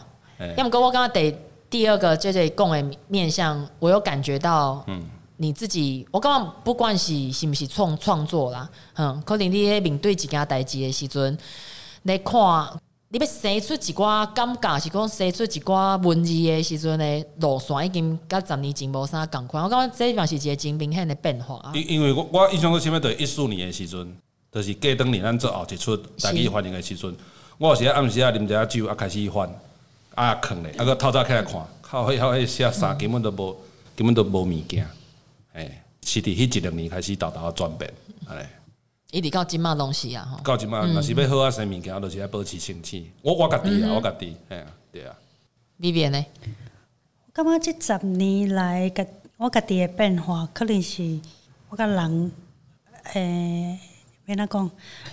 要毋过我感觉第第二个就是讲的面向，我有感觉到，嗯，你自己，我感觉不管是是毋是创创作啦，嗯，可能你咧面对一件代志的时阵。来看，你要生出一寡感觉，是讲生出一寡文字的时阵呢，路线已经甲十年前无啥共款。我感觉这嘛是一个真明显的变化。因因为我我印象中，前面对一四年的时阵，就是过当年咱做后一出台语翻译的时阵，我有时暗时啊啉一下酒啊开始翻啊囥咧，啊个透早起来看，靠迄迄写啥根本都无根本都无物件，哎，是伫迄一两年开始豆豆转变，安尼。一直到即嘛东西啊，吼到即嘛，若是要好啊，生物件，都是要保持清醒。我我家己啊，我家己，哎呀，对啊。B B 呢？我感觉即十年来，个我家己的变化，可能是我甲人，诶，免哪讲，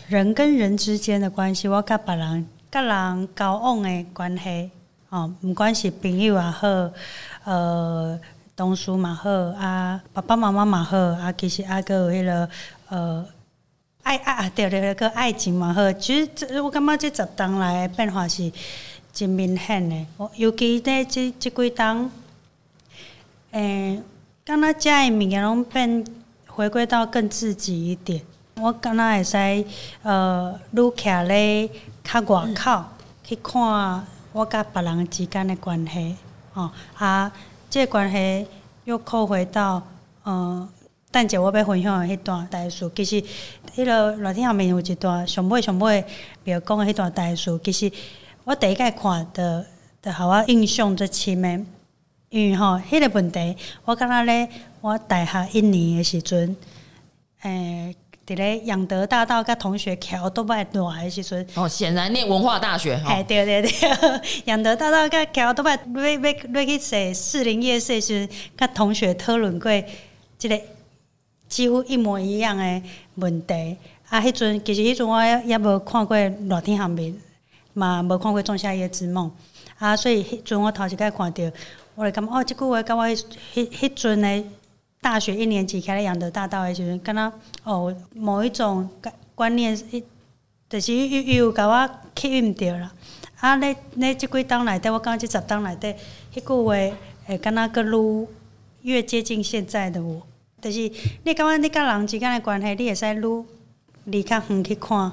人跟人之间的关系，我甲别人、甲人交往的关系，哦，毋管是朋友也好，呃，同事嘛好，啊，爸爸妈妈嘛好，啊，其实啊，个有迄个，呃。爱爱啊，对对对，个爱情嘛好。其实这我感觉这十当来的变化是真明显的。我尤其在即即几当，诶，敢若遮的物件拢变回归到更自己一点。我敢若会使呃，愈徛咧较外口去看我甲别人之间的关系，哦啊，这个关系又扣回到呃。等者我要分享的迄段代数，其实迄个热天下面有一段上尾上尾，比如讲的迄段代数，其实我第一个看的，的互我印象最深的，因为吼迄个问题，我感觉咧，我大学一年的时阵，诶、伫咧养德大道甲同学桥都不爱来的时阵，哦，显然念文化大学，哎、哦，对对对，养 (laughs) 德大道甲桥都不爱要要要去说士林夜市时，甲同学讨论过即个。几乎一模一样的问题啊！迄阵其实迄阵我也无看过《热天韩面》，嘛无看过《仲夏夜之梦》啊，所以迄阵我头一摆看着，我就感觉哦，即句话甲我迄迄阵的大学一年级开始养德大道的时阵，敢若哦某一种观念，就是又又有甲我吸引着啦。啊，咧咧即几当内底，我感觉即十当内底，迄句话会敢若阁愈越接近现在的我。就是你感觉你甲人之间的关系，你会使愈离较远去看。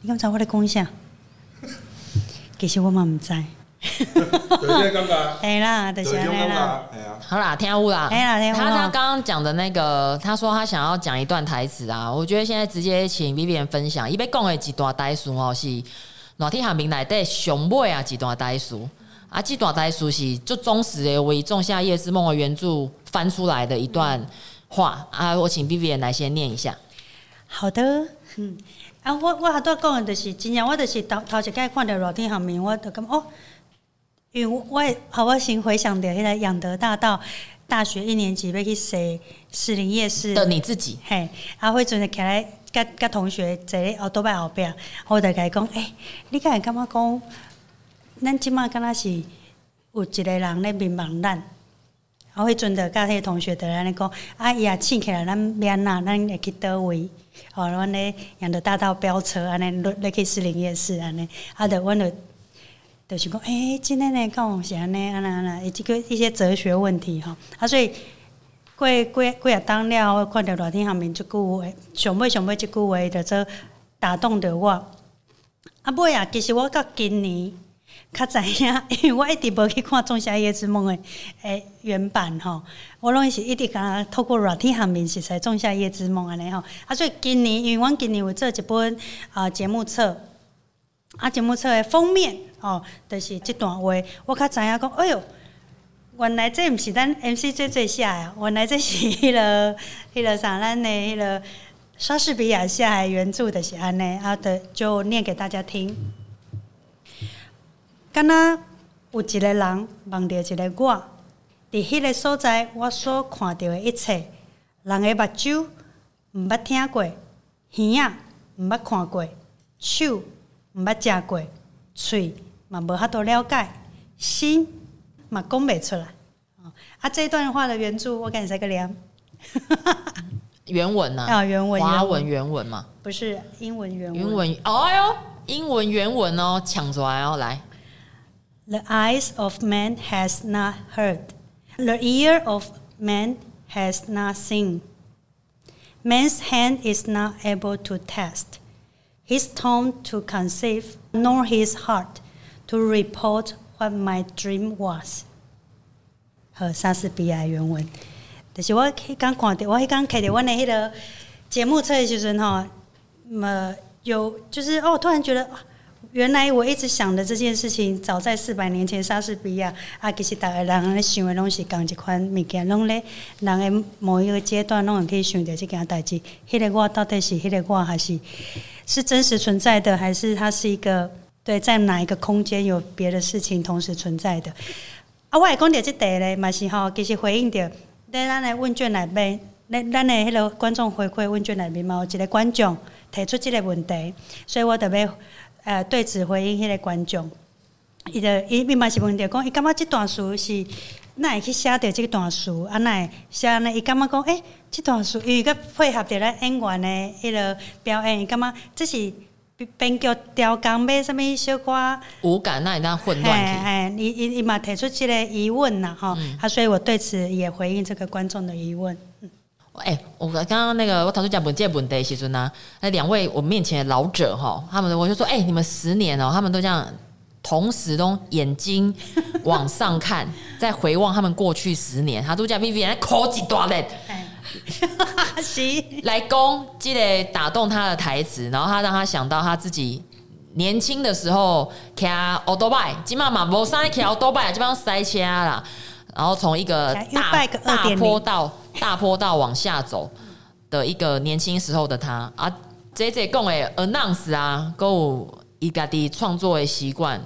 你敢知我咧讲啥？其实我嘛毋知。(laughs) 对，感觉。哎啦，就是安尼啦。好啦，听有啦。哎啦，他他刚刚讲的那个，他说他想要讲一段台词啊。我觉得现在直接请 Vivian 分享，伊要讲的一段台词哦，是热天下面内底上尾啊，一段台词啊，这段台词是就忠实的为《仲夏夜之梦》的原著翻出来的一段话啊。我请 Vivian 来先念一下。好的，嗯。啊，我我还多讲的就是，真正我就是头头一届看到热天下面，我就感觉哦，因为我好，我先回想着迄个养德大道大学一年级要去踅士林夜市。的你自己，嘿，啊，迄阵就起来甲甲同学坐咧后倒摆后壁，我就甲伊讲，诶、欸，你敢会感觉讲，咱即满敢若是有一个人咧迷茫咱，啊，迄阵就甲迄个同学在安尼讲，啊，伊也醒起来，咱免啊，咱会去倒位。哦，阮咧养德大道飙车，安尼落落去士林夜市安尼，啊，着阮着就是讲，诶，今天呢讲是安尼，安尼安尼，以及个一些哲学问题吼，啊，所以过过过啊当了，我看着热天下面即句话，想要想要即句话，着做打动着我。啊，尾啊，其实我到今年。较知影，(laughs) 因为我一直无去看《仲夏夜之梦》诶诶原版吼，我拢是一直甲透过热天下面是在《仲夏夜之梦》安尼吼。啊，所以今年，因为阮今年有做一本啊节目册，啊节目册诶封面哦，就是即段话，我较知影讲，哎哟，原来这毋是咱 MC 最最写诶，原来这是迄、那个迄、(laughs) 那个啥咱诶迄个莎士比亚写诶原著的是安尼，啊的就念给大家听。敢若有一个人望着一个我，伫迄个所在，我所看到的一切，人的目睭毋捌听过，耳仔毋捌看过，手毋捌食过，喙嘛无法度了解，心嘛讲袂出来。啊，这段话的原著我感觉个念原文呐，啊，原文，华文原文嘛，不是英文原文。英文，哦哟，英文原文哦，抢出来哦，来。The eyes of man has not heard, the ear of man has not seen. Man's hand is not able to test, his tongue to conceive, nor his heart to report what my dream was. 和莎士比亚原文，就是我刚看到，我迄刚看到我的迄个节目册的时阵吼，么有就是哦，突然觉得。原来我一直想的这件事情，早在四百年前，莎士比亚啊，其实大家人咧想的拢是共一款物件，拢咧人的某一个阶段，拢可以想到这件代志。迄个我到底是迄个我，还是是真实存在的，还是它是一个对在哪一个空间有别的事情同时存在的？啊，我会讲到这题咧，嘛是吼，其实回应到在咱的问卷内面，咱咱的迄个观众回馈问卷内面嘛，有一个观众提出这个问题，所以我特别。呃，对此回应迄个观众，伊就伊伊嘛是问着讲，伊感觉即段书是哪会去写着即段书，啊哪会写呢？伊感觉讲，诶、欸，即段书伊个配合着咧演员的迄个表演，伊感觉这是编剧调工买啥物小可无感，那你那混乱去。哎，伊伊伊嘛提出即个疑问呐，吼、嗯，啊，所以我对此也回应这个观众的疑问。哎、欸，我刚刚那个我头先讲本届本的时阵呢，那两位我面前的老者哈，他们我就说，哎、欸，你们十年哦，他们都这样，同时都眼睛往上看，(laughs) 在回望他们过去十年，他都叫 Vivian 来考几多嘞？(laughs) 是来攻积累打动他的台词，然后他让他想到他自己年轻的时候骑奥多拜，基本上无塞骑奥多拜，基本上塞车啦。然后从一个大大坡道大坡道往下走的一个年轻时候的他。啊，这这讲的 announce 啊，还有伊家己创作的习惯，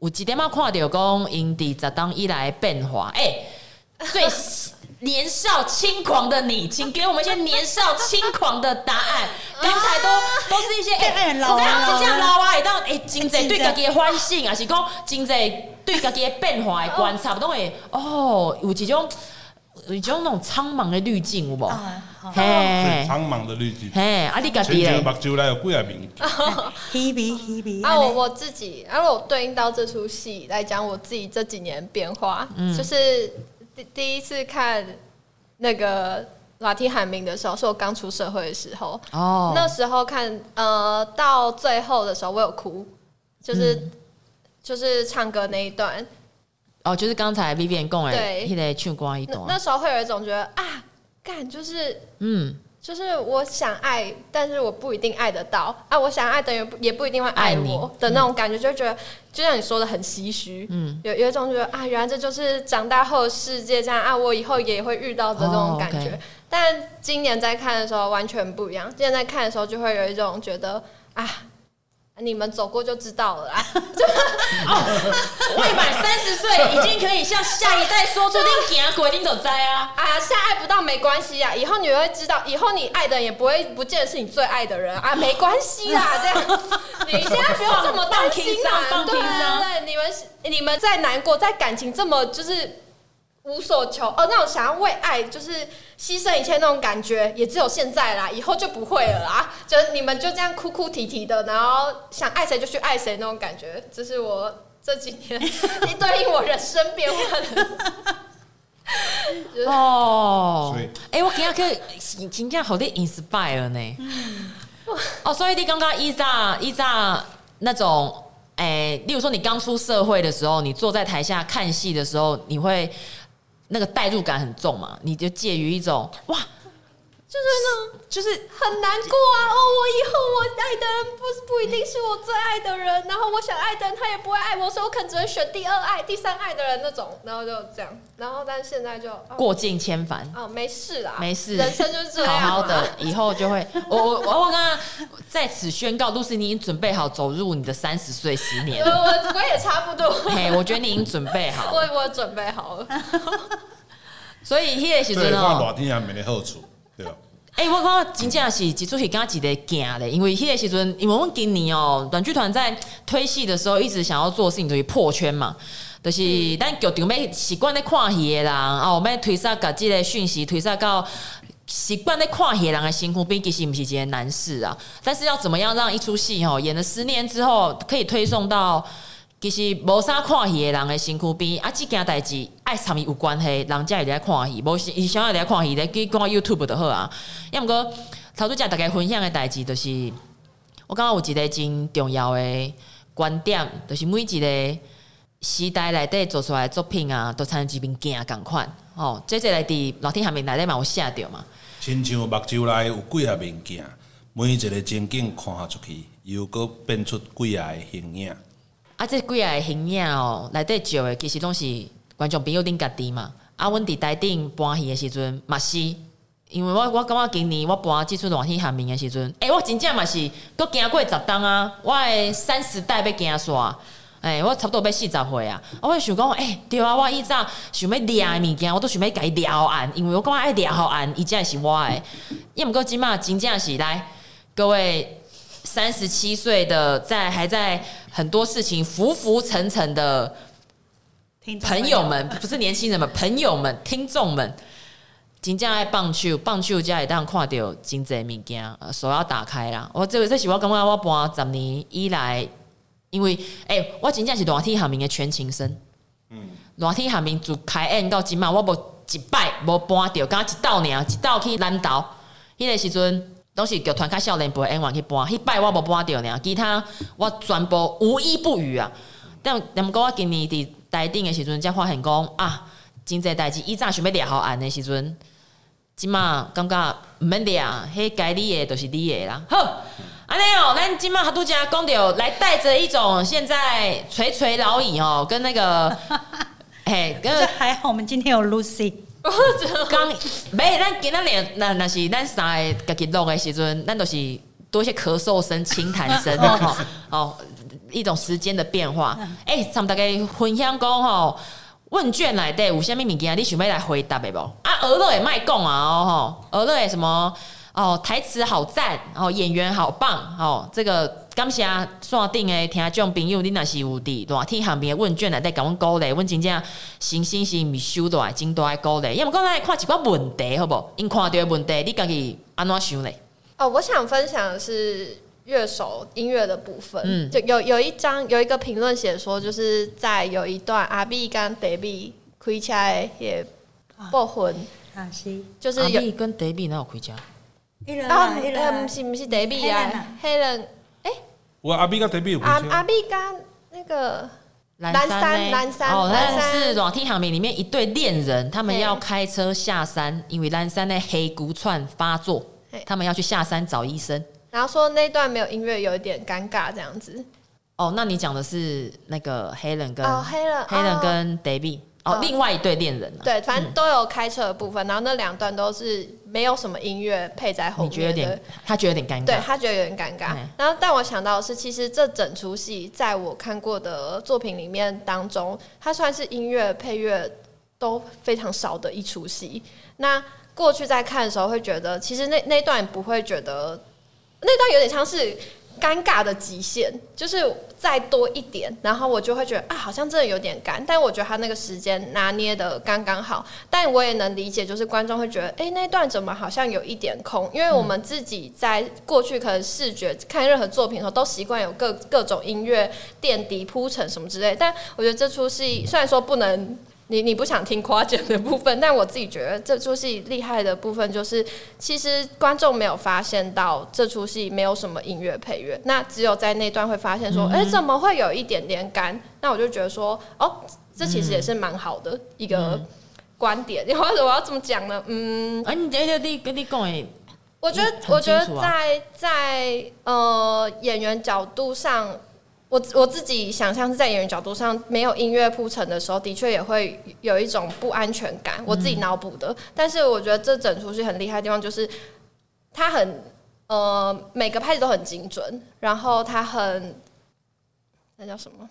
有几点嘛看到讲因伫十当以来变化，哎、欸，最年少轻狂的你，请给我们一些年少轻狂的答案。(laughs) 刚才都都是一些哎、欸，我刚刚是这样老啊，到哎，真济对家己的反省啊，是讲真济。对家己的变化的观察，都会 (laughs) 哦，有一种有一种那种苍茫的滤镜，有无？啊，好。嘿，苍茫的滤镜，嘿，啊，你家己咧亲像目睭内有几啊面，，(laughs) Hebe Hebe，啊，我我自己，然后我对应到这出戏来讲，我自己这几年变化，嗯。就是第第一次看那个拉提海明的时候，是我刚出社会的时候，哦，那时候看，呃，到最后的时候我有哭，就是、嗯。就是唱歌那一段，哦，就是刚才 Vivian 讲的，对。迄个唱歌一那段，那时候会有一种觉得啊，干就是。嗯，就是我想爱，但是我不一定爱得到啊！我想爱的人也不一定会爱我的那种感觉，就觉得就像你说的很唏嘘，嗯，有有一种觉得啊，原来这就是长大后的世界这样啊，我以后也会遇到的那种感觉。但今年在看的时候完全不一样，今年在看的时候就会有一种觉得啊，你们走过就知道了 (laughs) 啦。未满三十岁已经可以向下一代说出你行过，你就知啊。啊，现在爱不到没关系啊，以后你会知道，以后你爱的人也不会不见得是你最爱的人啊，(laughs) 没关系啦，这样 (laughs) 你现在不用这么担心啦，放对对对，你们你们在难过，在感情这么就是无所求，哦，那种想要为爱就是牺牲一切那种感觉，也只有现在啦，以后就不会了啦，就是你们就这样哭哭啼啼的，然后想爱谁就去爱谁那种感觉，这是我这几年 (laughs) 你对应我人生变化的。(laughs) 哦所以，哎、我今日去真正好啲 inspire 呢。哦，所以你刚刚依照依照那种，哎、例如说你刚出社会的时候，你坐在台下看戏的时候，你会那个代入感很重嘛？你就介于一种哇，就是那种就是很难过啊！哦，我以后我爱的人不不一定是我最爱的人，然后我想爱的人他也不会爱我，所以我可能只能选第二爱、第三爱的人那种，然后就这样，然后但是现在就、哦、过尽千帆。哦，没事啦，没事，人生就是这样好，好的，以后就会。(laughs) 我我我我刚刚在此宣告，露丝，你已经准备好走入你的三十岁十年我了。我我也差不多，嘿，我觉得你已经准备好 (laughs) 我了。我准备好了，(laughs) 所以迄个时对，看阵哦，热天还没的好处，哎、我感觉真正是一出戏，刚刚一个惊嘞，因为迄个时阵，因为我们今年哦，短剧团在推戏的时候，一直想要做的事情就是破圈嘛，就是咱剧场要习惯咧看戏的人，哦，要推撒把这个讯息推撒到习惯咧看戏的人的身躯边，其实不是一件难事啊。但是要怎么样让一出戏哦，演了十年之后，可以推送到其实无啥看戏的人的身躯边，啊，即件代志爱参与有关系，人才会来看戏，无是伊想要来看戏，来去看 YouTube 就好啊。要毋过头拄则大家分享的代志，就是我感觉有一个真重要的观点，就是每一个时代内底做出来的作品啊，都参一面镜共款。哦，这个来伫老天下面内底嘛有写着嘛。亲像目睭内有几啊面镜，每一个情景看出去，又阁变出几啊形影。啊，这几个形影哦，内底照的其实拢是观众朋友恁家己嘛。啊，阮伫台顶搬戏的时阵嘛是，因为我我感觉今年我搬即出热天寒暝的时阵，诶、欸，我真正嘛是阁行过十栋啊，我的三十代要行煞，诶，我差不多要四十岁啊。我会想讲，诶、欸，对啊，我以前想要掠的物件，我都想要甲伊掠好按，因为我感觉爱掠好按，伊才是我的。因毋过即马真正是来各位。三十七岁的，在还在很多事情浮浮沉沉的朋友们，不是年轻人们，朋友们、听众们，真正爱棒球，棒球才会当看到真济物件，手要打开啦。我这个这是我感觉我搬十年以来，因为哎、欸，我真正是热天下面的全勤生。嗯，热天下面自开演到今嘛，我无一摆无搬掉，刚一道尔，一道去南岛，迄、个时阵。都是剧团较少年辈演员去搬，迄摆我无搬着呢，其他我全部无一不语啊。但但毋过我今年伫台顶的时阵，才发现讲啊，真济代志以前想要掠好按的时阵，即马感觉毋免掠，迄该你的就是你的啦。好，安尼哦，咱即马哈拄则讲着来带着一种现在垂垂老矣哦，跟那个 (laughs) 嘿，跟还好我们今天有 Lucy。(laughs) 刚没，咱今仔日那那是咱三个家己录的时阵，咱都是多一些咳嗽声、轻弹声哦，(laughs) 哦，一种时间的变化。哎、欸，咱们大家分享讲吼，问卷内底有啥物物件，你想要来回答的无？啊，俄乐也卖讲啊哦吼，俄乐的什么哦，台词好赞，哦，演员好棒，哦，这个感谢线顶的听众朋友，你若是有伫热天下面的问卷内底甲阮鼓励，阮真正心心是毋收到来真大的鼓励。要么讲来看一寡问题，好不？因看到的问题，你家己安怎想嘞？哦，我想分享的是乐手音乐的部分。嗯，就有有一张有一个评论写说，就是在有一段阿 B 跟 David 开车也部分啊，是，就是有阿 B 跟 David 哪有开车？啊，呃，不是不是 David 啊，黑人，哎，我阿 B 跟 David 有阿阿 B 跟那个蓝山蓝山哦，那是软体航明里面一对恋人，他们要开车下山，因为蓝山的黑骨串发作，他们要去下山找医生，然后说那段没有音乐有一点尴尬这样子。哦，那你讲的是那个黑人跟黑人黑人跟 David。哦，另外一对恋人啊，对，反正都有开车的部分，嗯、然后那两段都是没有什么音乐配在后面，你觉得有点，他觉得有点尴尬，对他觉得有点尴尬。嗯、然后，但我想到的是，其实这整出戏在我看过的作品里面当中，它算是音乐配乐都非常少的一出戏。那过去在看的时候，会觉得其实那那段不会觉得，那段有点像是。尴尬的极限就是再多一点，然后我就会觉得啊，好像真的有点干。但我觉得他那个时间拿捏得刚刚好。但我也能理解，就是观众会觉得，哎，那段怎么好像有一点空？因为我们自己在过去可能视觉看任何作品的时候，都习惯有各各种音乐垫底铺陈什么之类。但我觉得这出戏虽然说不能。你你不想听夸奖的部分，但我自己觉得这出戏厉害的部分就是，其实观众没有发现到这出戏没有什么音乐配乐，那只有在那段会发现说，哎、嗯欸，怎么会有一点点干？那我就觉得说，哦，这其实也是蛮好的一个观点。你或者我要怎么讲呢？嗯，啊，你这你跟你讲诶，我觉得我觉得在在呃演员角度上。我我自己想象是在演员角度上没有音乐铺陈的时候，的确也会有一种不安全感。我自己脑补的，嗯、但是我觉得这整出戏很厉害的地方就是，它很呃每个拍子都很精准，然后它很那叫什么？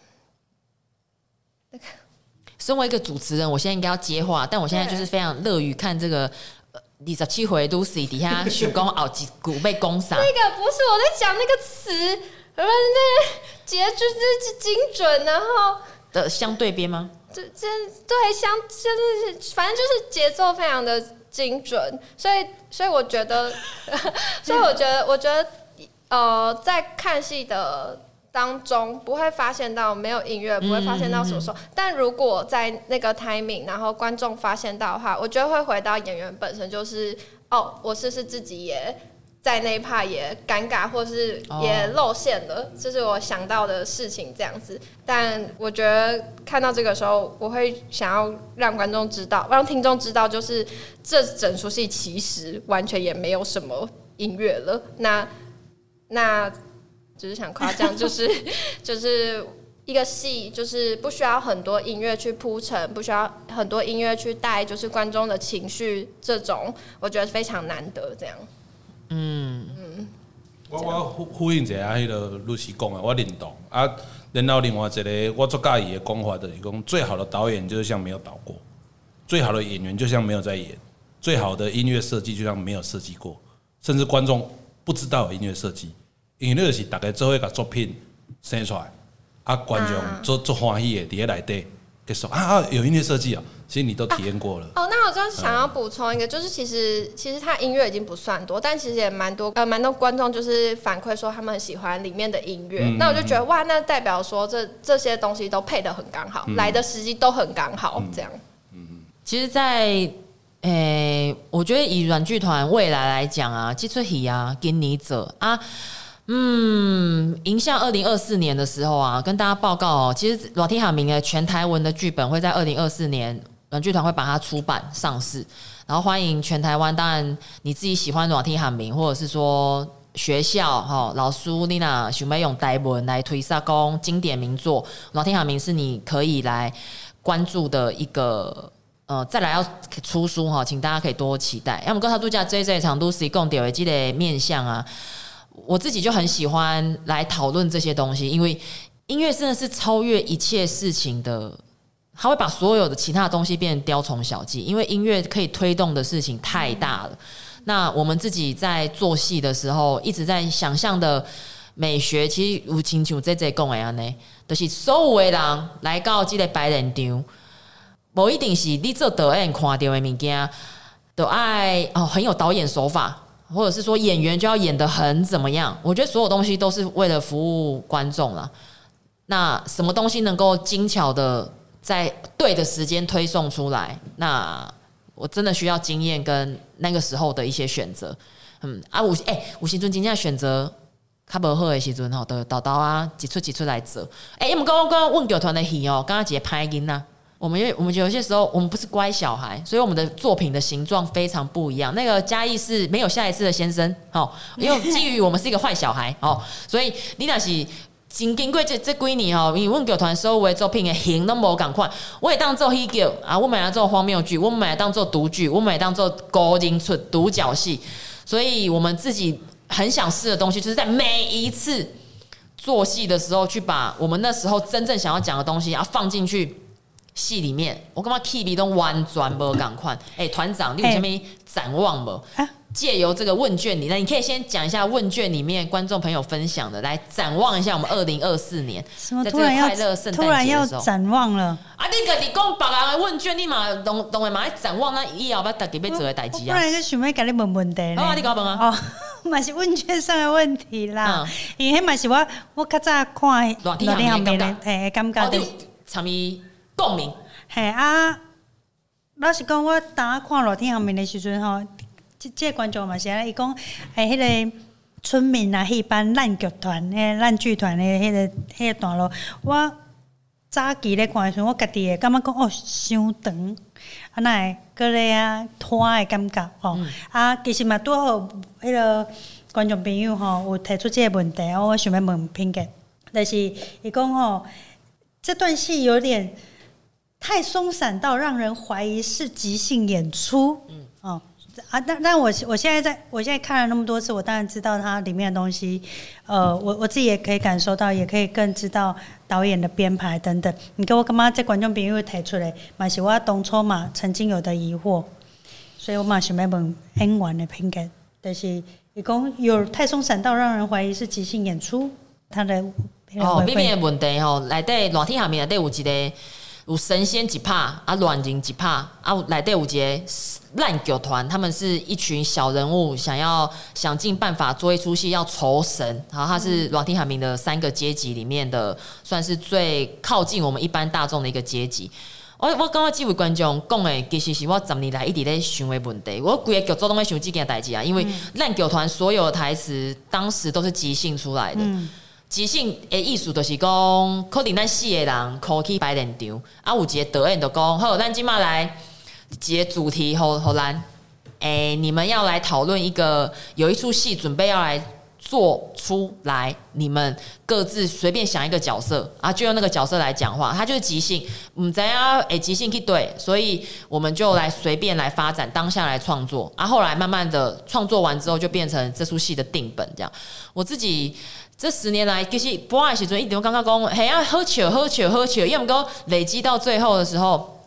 那个 (laughs) 身为一个主持人，我现在应该要接话，但我现在就是非常乐于看这个二十七回 Lucy 底下 (laughs) 许工熬几股被攻杀。那个不是我在讲那个词。不是那节就是精准，然后的相对边吗？这这对相就是反正就是节奏非常的精准，所以所以我觉得，(laughs) 所以我觉得我觉得呃，在看戏的当中不会发现到没有音乐，不会发现到什么时候。但如果在那个 timing，然后观众发现到的话，我觉得会回到演员本身，就是哦，我是不是自己也。在那一趴也尴尬，或是也露馅了，这是我想到的事情，这样子。但我觉得看到这个时候，我会想要让观众知道，让听众知道，就是这整出戏其实完全也没有什么音乐了。那那只是想夸奖，(laughs) 就是就是一个戏，就是不需要很多音乐去铺陈，不需要很多音乐去带，就是观众的情绪，这种我觉得非常难得，这样。嗯。嗯，我我呼呼应一下迄个露西讲的，我认同。啊。然后另外一个我最介意的讲法就是讲，最好的导演就是像没有导过，最好的演员就像没有在演，最好的音乐设计就像没有设计过，甚至观众不知道有音乐设计，因为那个是大家做一个作品生出来，啊，观众做做欢喜的底下来对，结束啊啊有音乐设计啊。其实你都体验过了、啊、哦。那我就是想要补充一个，就是其实其实他音乐已经不算多，但其实也蛮多呃蛮多观众就是反馈说他们很喜欢里面的音乐。嗯、那我就觉得哇，那代表说这这些东西都配的很刚好，嗯、来的时机都很刚好，这样。嗯嗯。其实在，在、欸、诶，我觉得以软剧团未来来讲啊，基出喜啊，给你者啊。嗯，迎向二零二四年的时候啊，跟大家报告哦，其实热天海明的全台文的剧本会在二零二四年。阮剧团会把它出版上市，然后欢迎全台湾。当然，你自己喜欢热天航明，或者是说学校哈老师你呐想要用台文来推杀工经典名作，热天航明是你可以来关注的一个呃，再来要出书哈，请大家可以多期待。要么跟他度假这这场都是一共点为几的面向啊，我自己就很喜欢来讨论这些东西，因为音乐真的是超越一切事情的。他会把所有的其他的东西变成雕虫小技，因为音乐可以推动的事情太大了。那我们自己在做戏的时候，一直在想象的美学，其实有亲像这这讲的样呢，就是所有的人来到这个白人场，不一定是你做导演看到的物件，都爱哦很有导演手法，或者是说演员就要演得很怎么样？我觉得所有东西都是为了服务观众了。那什么东西能够精巧的在对的时间推送出来？那我真的需要经验跟那个时候的一些选择。嗯啊，五哎，吴锡尊今天选择较无好的时阵吼，都叨叨啊，几出几出来走。哎、欸，我们刚刚刚问剧团的戏哦，刚刚直接拍音呐。我们因为我们有些时候我们不是乖小孩，所以我们的作品的形状非常不一样。那个嘉义是没有下一次的先生哦，因为基于我们是一个坏小孩哦，所以你那是。经经过这这几年吼，因为阮剧团所有的作品的型都无赶快，我也当做喜剧啊，我买来做荒谬剧，我买来当做独剧，我买来当做高音出独角戏，所以我们自己很想试的东西，就是在每一次做戏的时候，去把我们那时候真正想要讲的东西，然后放进去戏里面。我感觉 K B 都完全无共款。哎，团长，你有什么展望无？借由这个问卷里，那你可以先讲一下问卷里面观众朋友分享的，来展望一下我们二零二四年，在这个快乐圣诞节突然要展望了啊！你个你讲别人的问卷，你嘛当当然嘛来展望那以后要大家要做的代志啊！不然就想要跟你问问题好啊，你搞问啊！哦，(laughs) 嘛是问卷上的问题啦，嗯、因为迄嘛是我我较早看热天下面的诶感觉，的参与共鸣。嘿啊，老实讲，我当看热天下面的时阵吼。即即个观众嘛是啊，伊讲哎，迄个村民啊，迄班烂剧团、迄烂剧团的迄个迄个段落，我早期咧看的时阵，我家己会感觉讲哦，伤长，啊那个搁咧啊拖的感觉哦，嗯、啊其实嘛拄好迄个观众朋友吼有提出即个问题，我想要问评价，但是伊讲吼，这段戏有点太松散到让人怀疑是即兴演出，嗯哦。啊，但但我我现在在我现在看了那么多次，我当然知道它里面的东西，呃，我我自己也可以感受到，也可以更知道导演的编排等等。你给我干嘛在观众朋友提出来，嘛是我当初嘛曾经有的疑惑，所以我嘛想要问演员的评价，但是一共有太松散到让人怀疑是即兴演出，他的哦，里面的问题吼，来在热天下面内底有一个。有神仙一拍，啊乱人一拍，啊内底有一个烂剧团，他们是一群小人物，想要想尽办法做一出戏，要酬神。然后他是热天下面的三个阶级里面的，算是最靠近我们一般大众的一个阶级。我我刚刚几位观众讲的，其实是我十年来一直在想的问题。我规个剧组都在想这件代志啊，因为烂剧团所有的台词当时都是即兴出来的。嗯即兴的意思就是讲，可能咱四个人考去摆练场，啊，有一个导演就讲，好，咱今麦来一个主题，好，好咱，诶、欸，你们要来讨论一个，有一出戏准备要来做出来，你们各自随便想一个角色，啊，就用那个角色来讲话，他就是即兴，唔知啊，诶，即兴去对，所以我们就来随便来发展，当下来创作，啊，后来慢慢的创作完之后，就变成这出戏的定本，这样，我自己。这十年来，其实播的时阵一直刚刚讲，嘿啊，好笑，好笑，好笑。因为讲累积到最后的时候，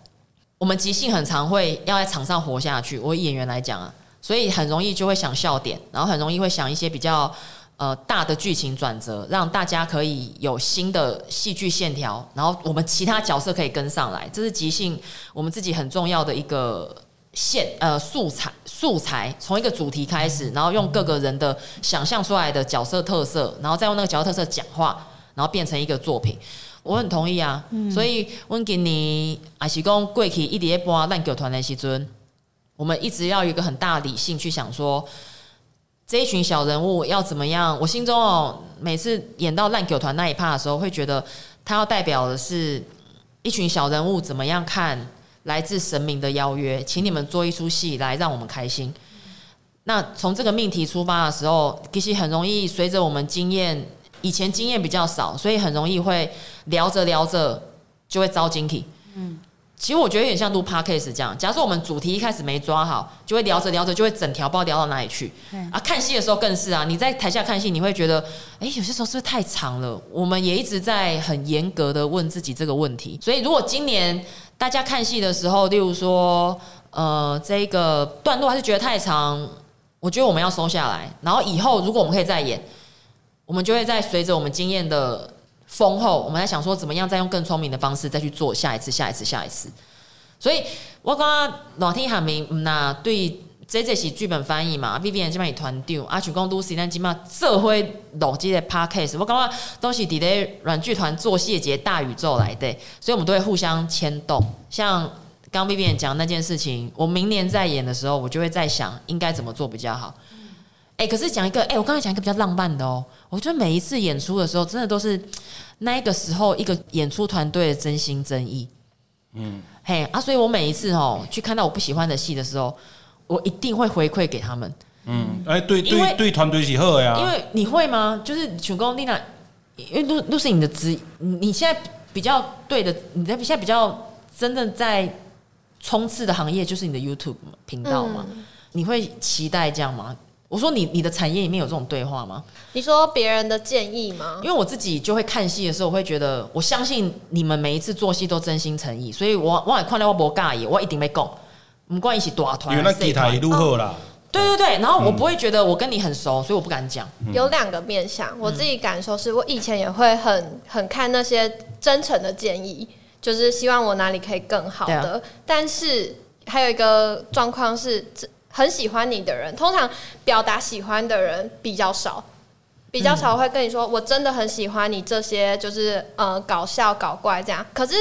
我们即兴很常会要在场上活下去。我演员来讲啊，所以很容易就会想笑点，然后很容易会想一些比较呃大的剧情转折，让大家可以有新的戏剧线条，然后我们其他角色可以跟上来。这是即兴我们自己很重要的一个。现呃素材素材从一个主题开始，然后用各个人的想象出来的角色特色，然后再用那个角色特色讲话，然后变成一个作品。我很同意啊，嗯、所以温给你阿西公贵体一叠波烂狗团的时阵，我们一直要有一个很大的理性去想说，这一群小人物要怎么样？我心中哦，每次演到烂狗团那一趴的时候，会觉得他要代表的是一群小人物怎么样看。来自神明的邀约，请你们做一出戏来让我们开心。那从这个命题出发的时候，其实很容易随着我们经验，以前经验比较少，所以很容易会聊着聊着就会招惊喜。嗯，其实我觉得有点像录 podcast 这样。假设我们主题一开始没抓好，就会聊着聊着就会整条不知道聊到哪里去。啊，看戏的时候更是啊，你在台下看戏，你会觉得，哎，有些时候是不是太长了？我们也一直在很严格的问自己这个问题。所以如果今年。大家看戏的时候，例如说，呃，这个段落还是觉得太长，我觉得我们要收下来，然后以后如果我们可以再演，我们就会在随着我们经验的丰厚，我们在想说怎么样再用更聪明的方式再去做下一次、下一次、下一次。所以我刚刚老听喊明，那对这这是剧本翻译嘛，Vivian 这边也团队，阿曲公都是咱起码这回录这个 Podcast，我刚刚都是在软剧团做谢节大宇宙来的，所以我们都会互相牵动，像。刚 Vivian 讲那件事情，我明年再演的时候，我就会在想应该怎么做比较好。哎、欸，可是讲一个，哎、欸，我刚才讲一个比较浪漫的哦。我觉得每一次演出的时候，真的都是那一个时候一个演出团队的真心真意。嗯，嘿啊，所以我每一次哦去看到我不喜欢的戏的时候，我一定会回馈给他们。嗯，哎、欸，对对对，团队是好呀。因为你会吗？就是全工丽娜，因为都都是你的职，你现在比较对的，你在现在比较真的在。冲刺的行业就是你的 YouTube 频道嘛？嗯、你会期待这样吗？我说你你的产业里面有这种对话吗？你说别人的建议吗？因为我自己就会看戏的时候，我会觉得我相信你们每一次做戏都真心诚意，所以我我也看到我不尬也，我一定会讲，不管是大团，因为那台如何啦？对对对，然后我不会觉得我跟你很熟，所以我不敢讲。有两个面向，我自己感受是我以前也会很很看那些真诚的建议。就是希望我哪里可以更好的，啊、但是还有一个状况是，很喜欢你的人，通常表达喜欢的人比较少，比较少会跟你说，我真的很喜欢你这些，就是呃搞笑搞怪这样。可是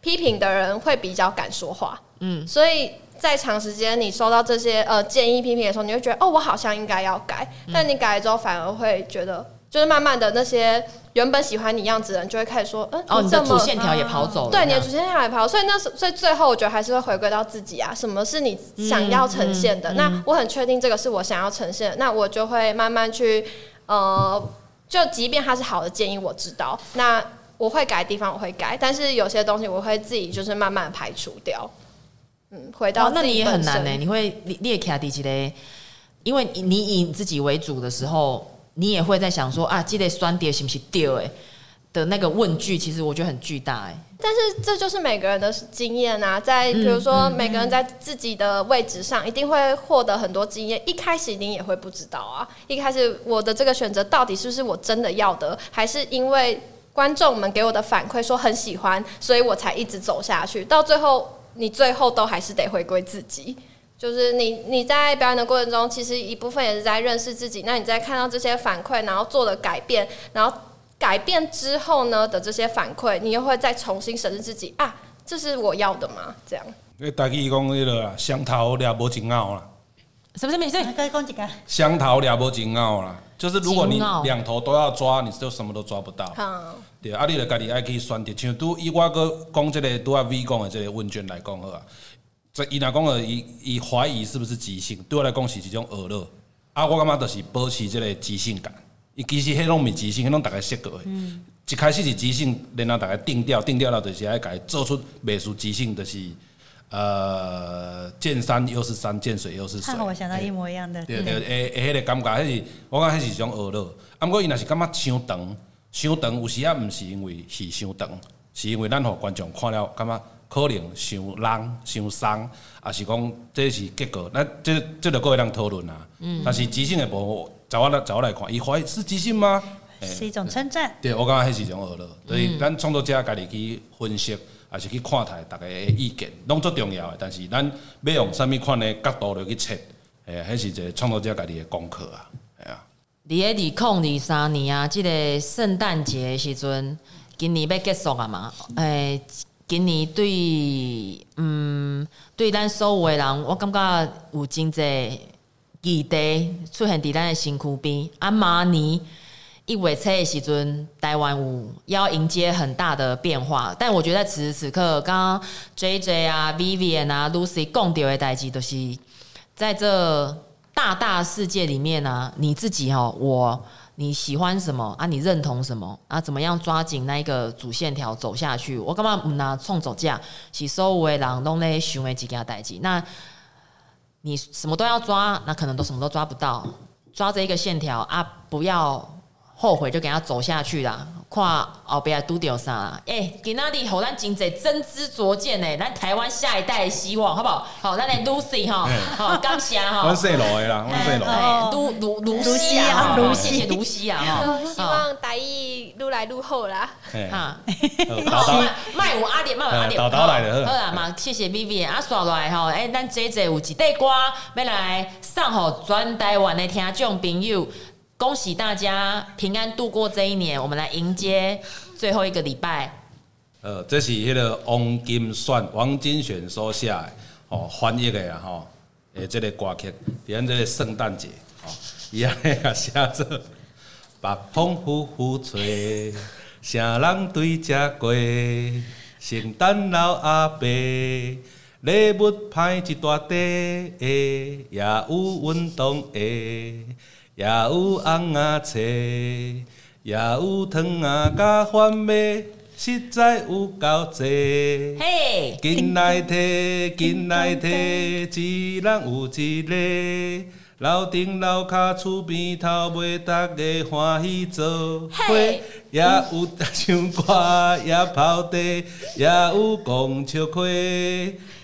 批评的人会比较敢说话，嗯，所以在长时间你收到这些呃建议批评的时候，你会觉得哦，我好像应该要改，但你改了之后反而会觉得，就是慢慢的那些。原本喜欢你样子的人就会开始说，嗯，哦，你的主线条也跑走了，对，你的主线条也跑，所以那所以最后我觉得还是会回归到自己啊，什么是你想要呈现的？那我很确定这个是我想要呈现的，那我就会慢慢去，呃，就即便它是好的建议，我知道，那我会改的地方我会改，但是有些东西我会自己就是慢慢排除掉。嗯，回到那你也很难呢，你会列卡迪奇的，因为你以你自己为主的时候。你也会在想说啊，这个酸碟行不行丢哎的那个问句，其实我觉得很巨大哎。但是这就是每个人的经验啊，在比如说每个人在自己的位置上，一定会获得很多经验。一开始你也会不知道啊，一开始我的这个选择到底是不是我真的要的，还是因为观众们给我的反馈说很喜欢，所以我才一直走下去。到最后，你最后都还是得回归自己。就是你你在表演的过程中，其实一部分也是在认识自己。那你在看到这些反馈，然后做了改变，然后改变之后呢的这些反馈，你又会再重新审视自己啊，这是我要的吗？这样。诶，大家讲那个香桃俩无真拗啦，什么什么意思？再讲一个。香桃俩无真拗啦，就是如果你两头都要抓，你就什么都抓不到。好。对，啊，你着家己爱去选择，像拄以我个讲即个拄啊 V 讲的即个问卷来讲好啊。这伊若讲的，伊伊怀疑是不是即兴，对我来讲是一种娱乐。啊，我感觉就是保持即个即兴感。伊其实迄拢毋是即兴，迄拢逐个识过的。嗯。一开始是即兴，然后逐个定调，定调了就是爱家做出美术即兴，就是呃，见山又是山，见水又是水。我想到一模一样的。对对，诶诶，迄个感觉，迄是我感觉迄是一种娱乐。啊，毋过伊若是感觉伤长，伤长，有时啊毋是因为是伤长，是因为咱互观众看了感觉。可能伤人伤松，啊是讲这是结果？那这这个各位人讨论啊。嗯。但是即兴的部分，在我来在我来看，伊怀疑是即兴吗？是一种称赞。对，我感觉迄是一种娱乐。所以咱创作者家己去分析，还是去看待大家的意见，拢足重要的。但是咱要用什么款的角度来去切？诶，迄是一个创作者家己的功课啊。哎呀。二零二零二三年啊，即个圣诞节时阵，今年要结束啊嘛？哎。今年对，嗯，对咱所有的人，我感觉有真济议题出现伫咱的身躯边。啊，明年一月初的时阵，台湾有要迎接很大的变化。但我觉得此时此刻，刚刚 J J 啊、Vivian 啊、Lucy 讲到的代志，都是在这大大世界里面啊，你自己哦，我。你喜欢什么啊？你认同什么啊？怎么样抓紧那一个主线条走下去？我干嘛不拿创走架？是所有的人都在想的几件代志。那你什么都要抓，那可能都什么都抓不到。抓着一个线条啊，不要后悔，就给他走下去啦。看后壁拄着啥啦？诶、欸，今仔日互咱真侪真知灼见诶，咱台湾下一代的希望，好不好？好，咱来 Lucy 哈，(laughs) 好，感谢哈。阮细路的啦，阮细路。卢卢卢西啊，卢谢谢卢西啊 (laughs) 哈。希望台语愈来愈好啦。哈，卖卖我阿点，卖我阿点。导导来的，好啦嘛，谢谢 Vivian 啊，刷来吼，哎，咱这这有一块歌要来送互全台湾的听众朋友。恭喜大家平安度过这一年，我们来迎接最后一个礼拜。呃，这是迄个王金选、王金选所写的哦，翻译的啊吼，诶，这个歌曲，连这个圣诞节哦，伊安尼个写做，北风呼呼吹，啥人对这过？圣诞老阿伯礼物派一大堆，也有运动的。也有红啊菜，也有汤啊加饭麦，实在有够济。嘿，紧来摕，紧来摕，一人有一个。楼顶楼骹厝边头尾，逐个欢喜做伙。也有 (laughs) 唱歌，也跑茶，也有讲笑话。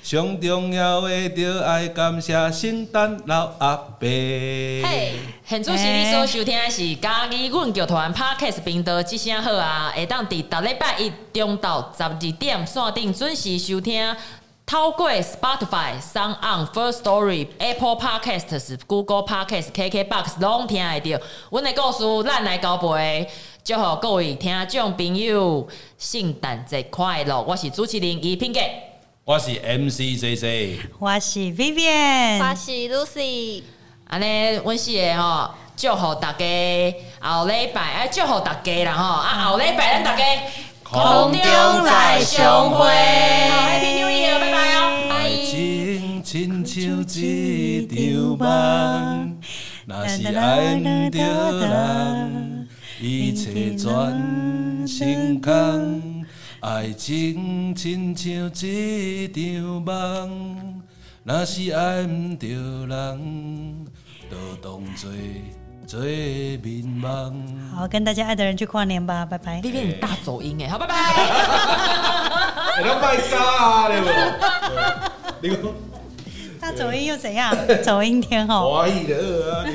上重要的，就爱感谢圣诞老阿伯。嘿，现主席你所收听的是嘉义阮剧团 Podcast 频道，一声好啊！会当伫逐礼拜一中昼十二点线顶准时收听，透过 Spotify、SoundOn、First Story、Apple Podcasts、Google Podcasts、KKBox 拢听得到。阮的故事，咱来交陪，祝贺各位听众朋友圣诞节快乐！我是主持人宜萍姐。我是 MC C C，我是 Vivian，我是 Lucy。安尼，阮四个吼，祝福大家后礼拜，哎，祝福大家啦吼，啊，后礼拜咱大家空中来相会。Happy New Year，拜拜哦。爱情亲像一场梦，若是爱毋着人，一切全成空。爱情亲像一场梦，若是爱不着人，就当作做眠梦。好，跟大家爱的人去跨年吧，拜拜。那边你大走音哎，好，拜拜。(laughs) 你要拜家你 (laughs) 大走音又怎样？走音天后。(laughs) 可以的啊，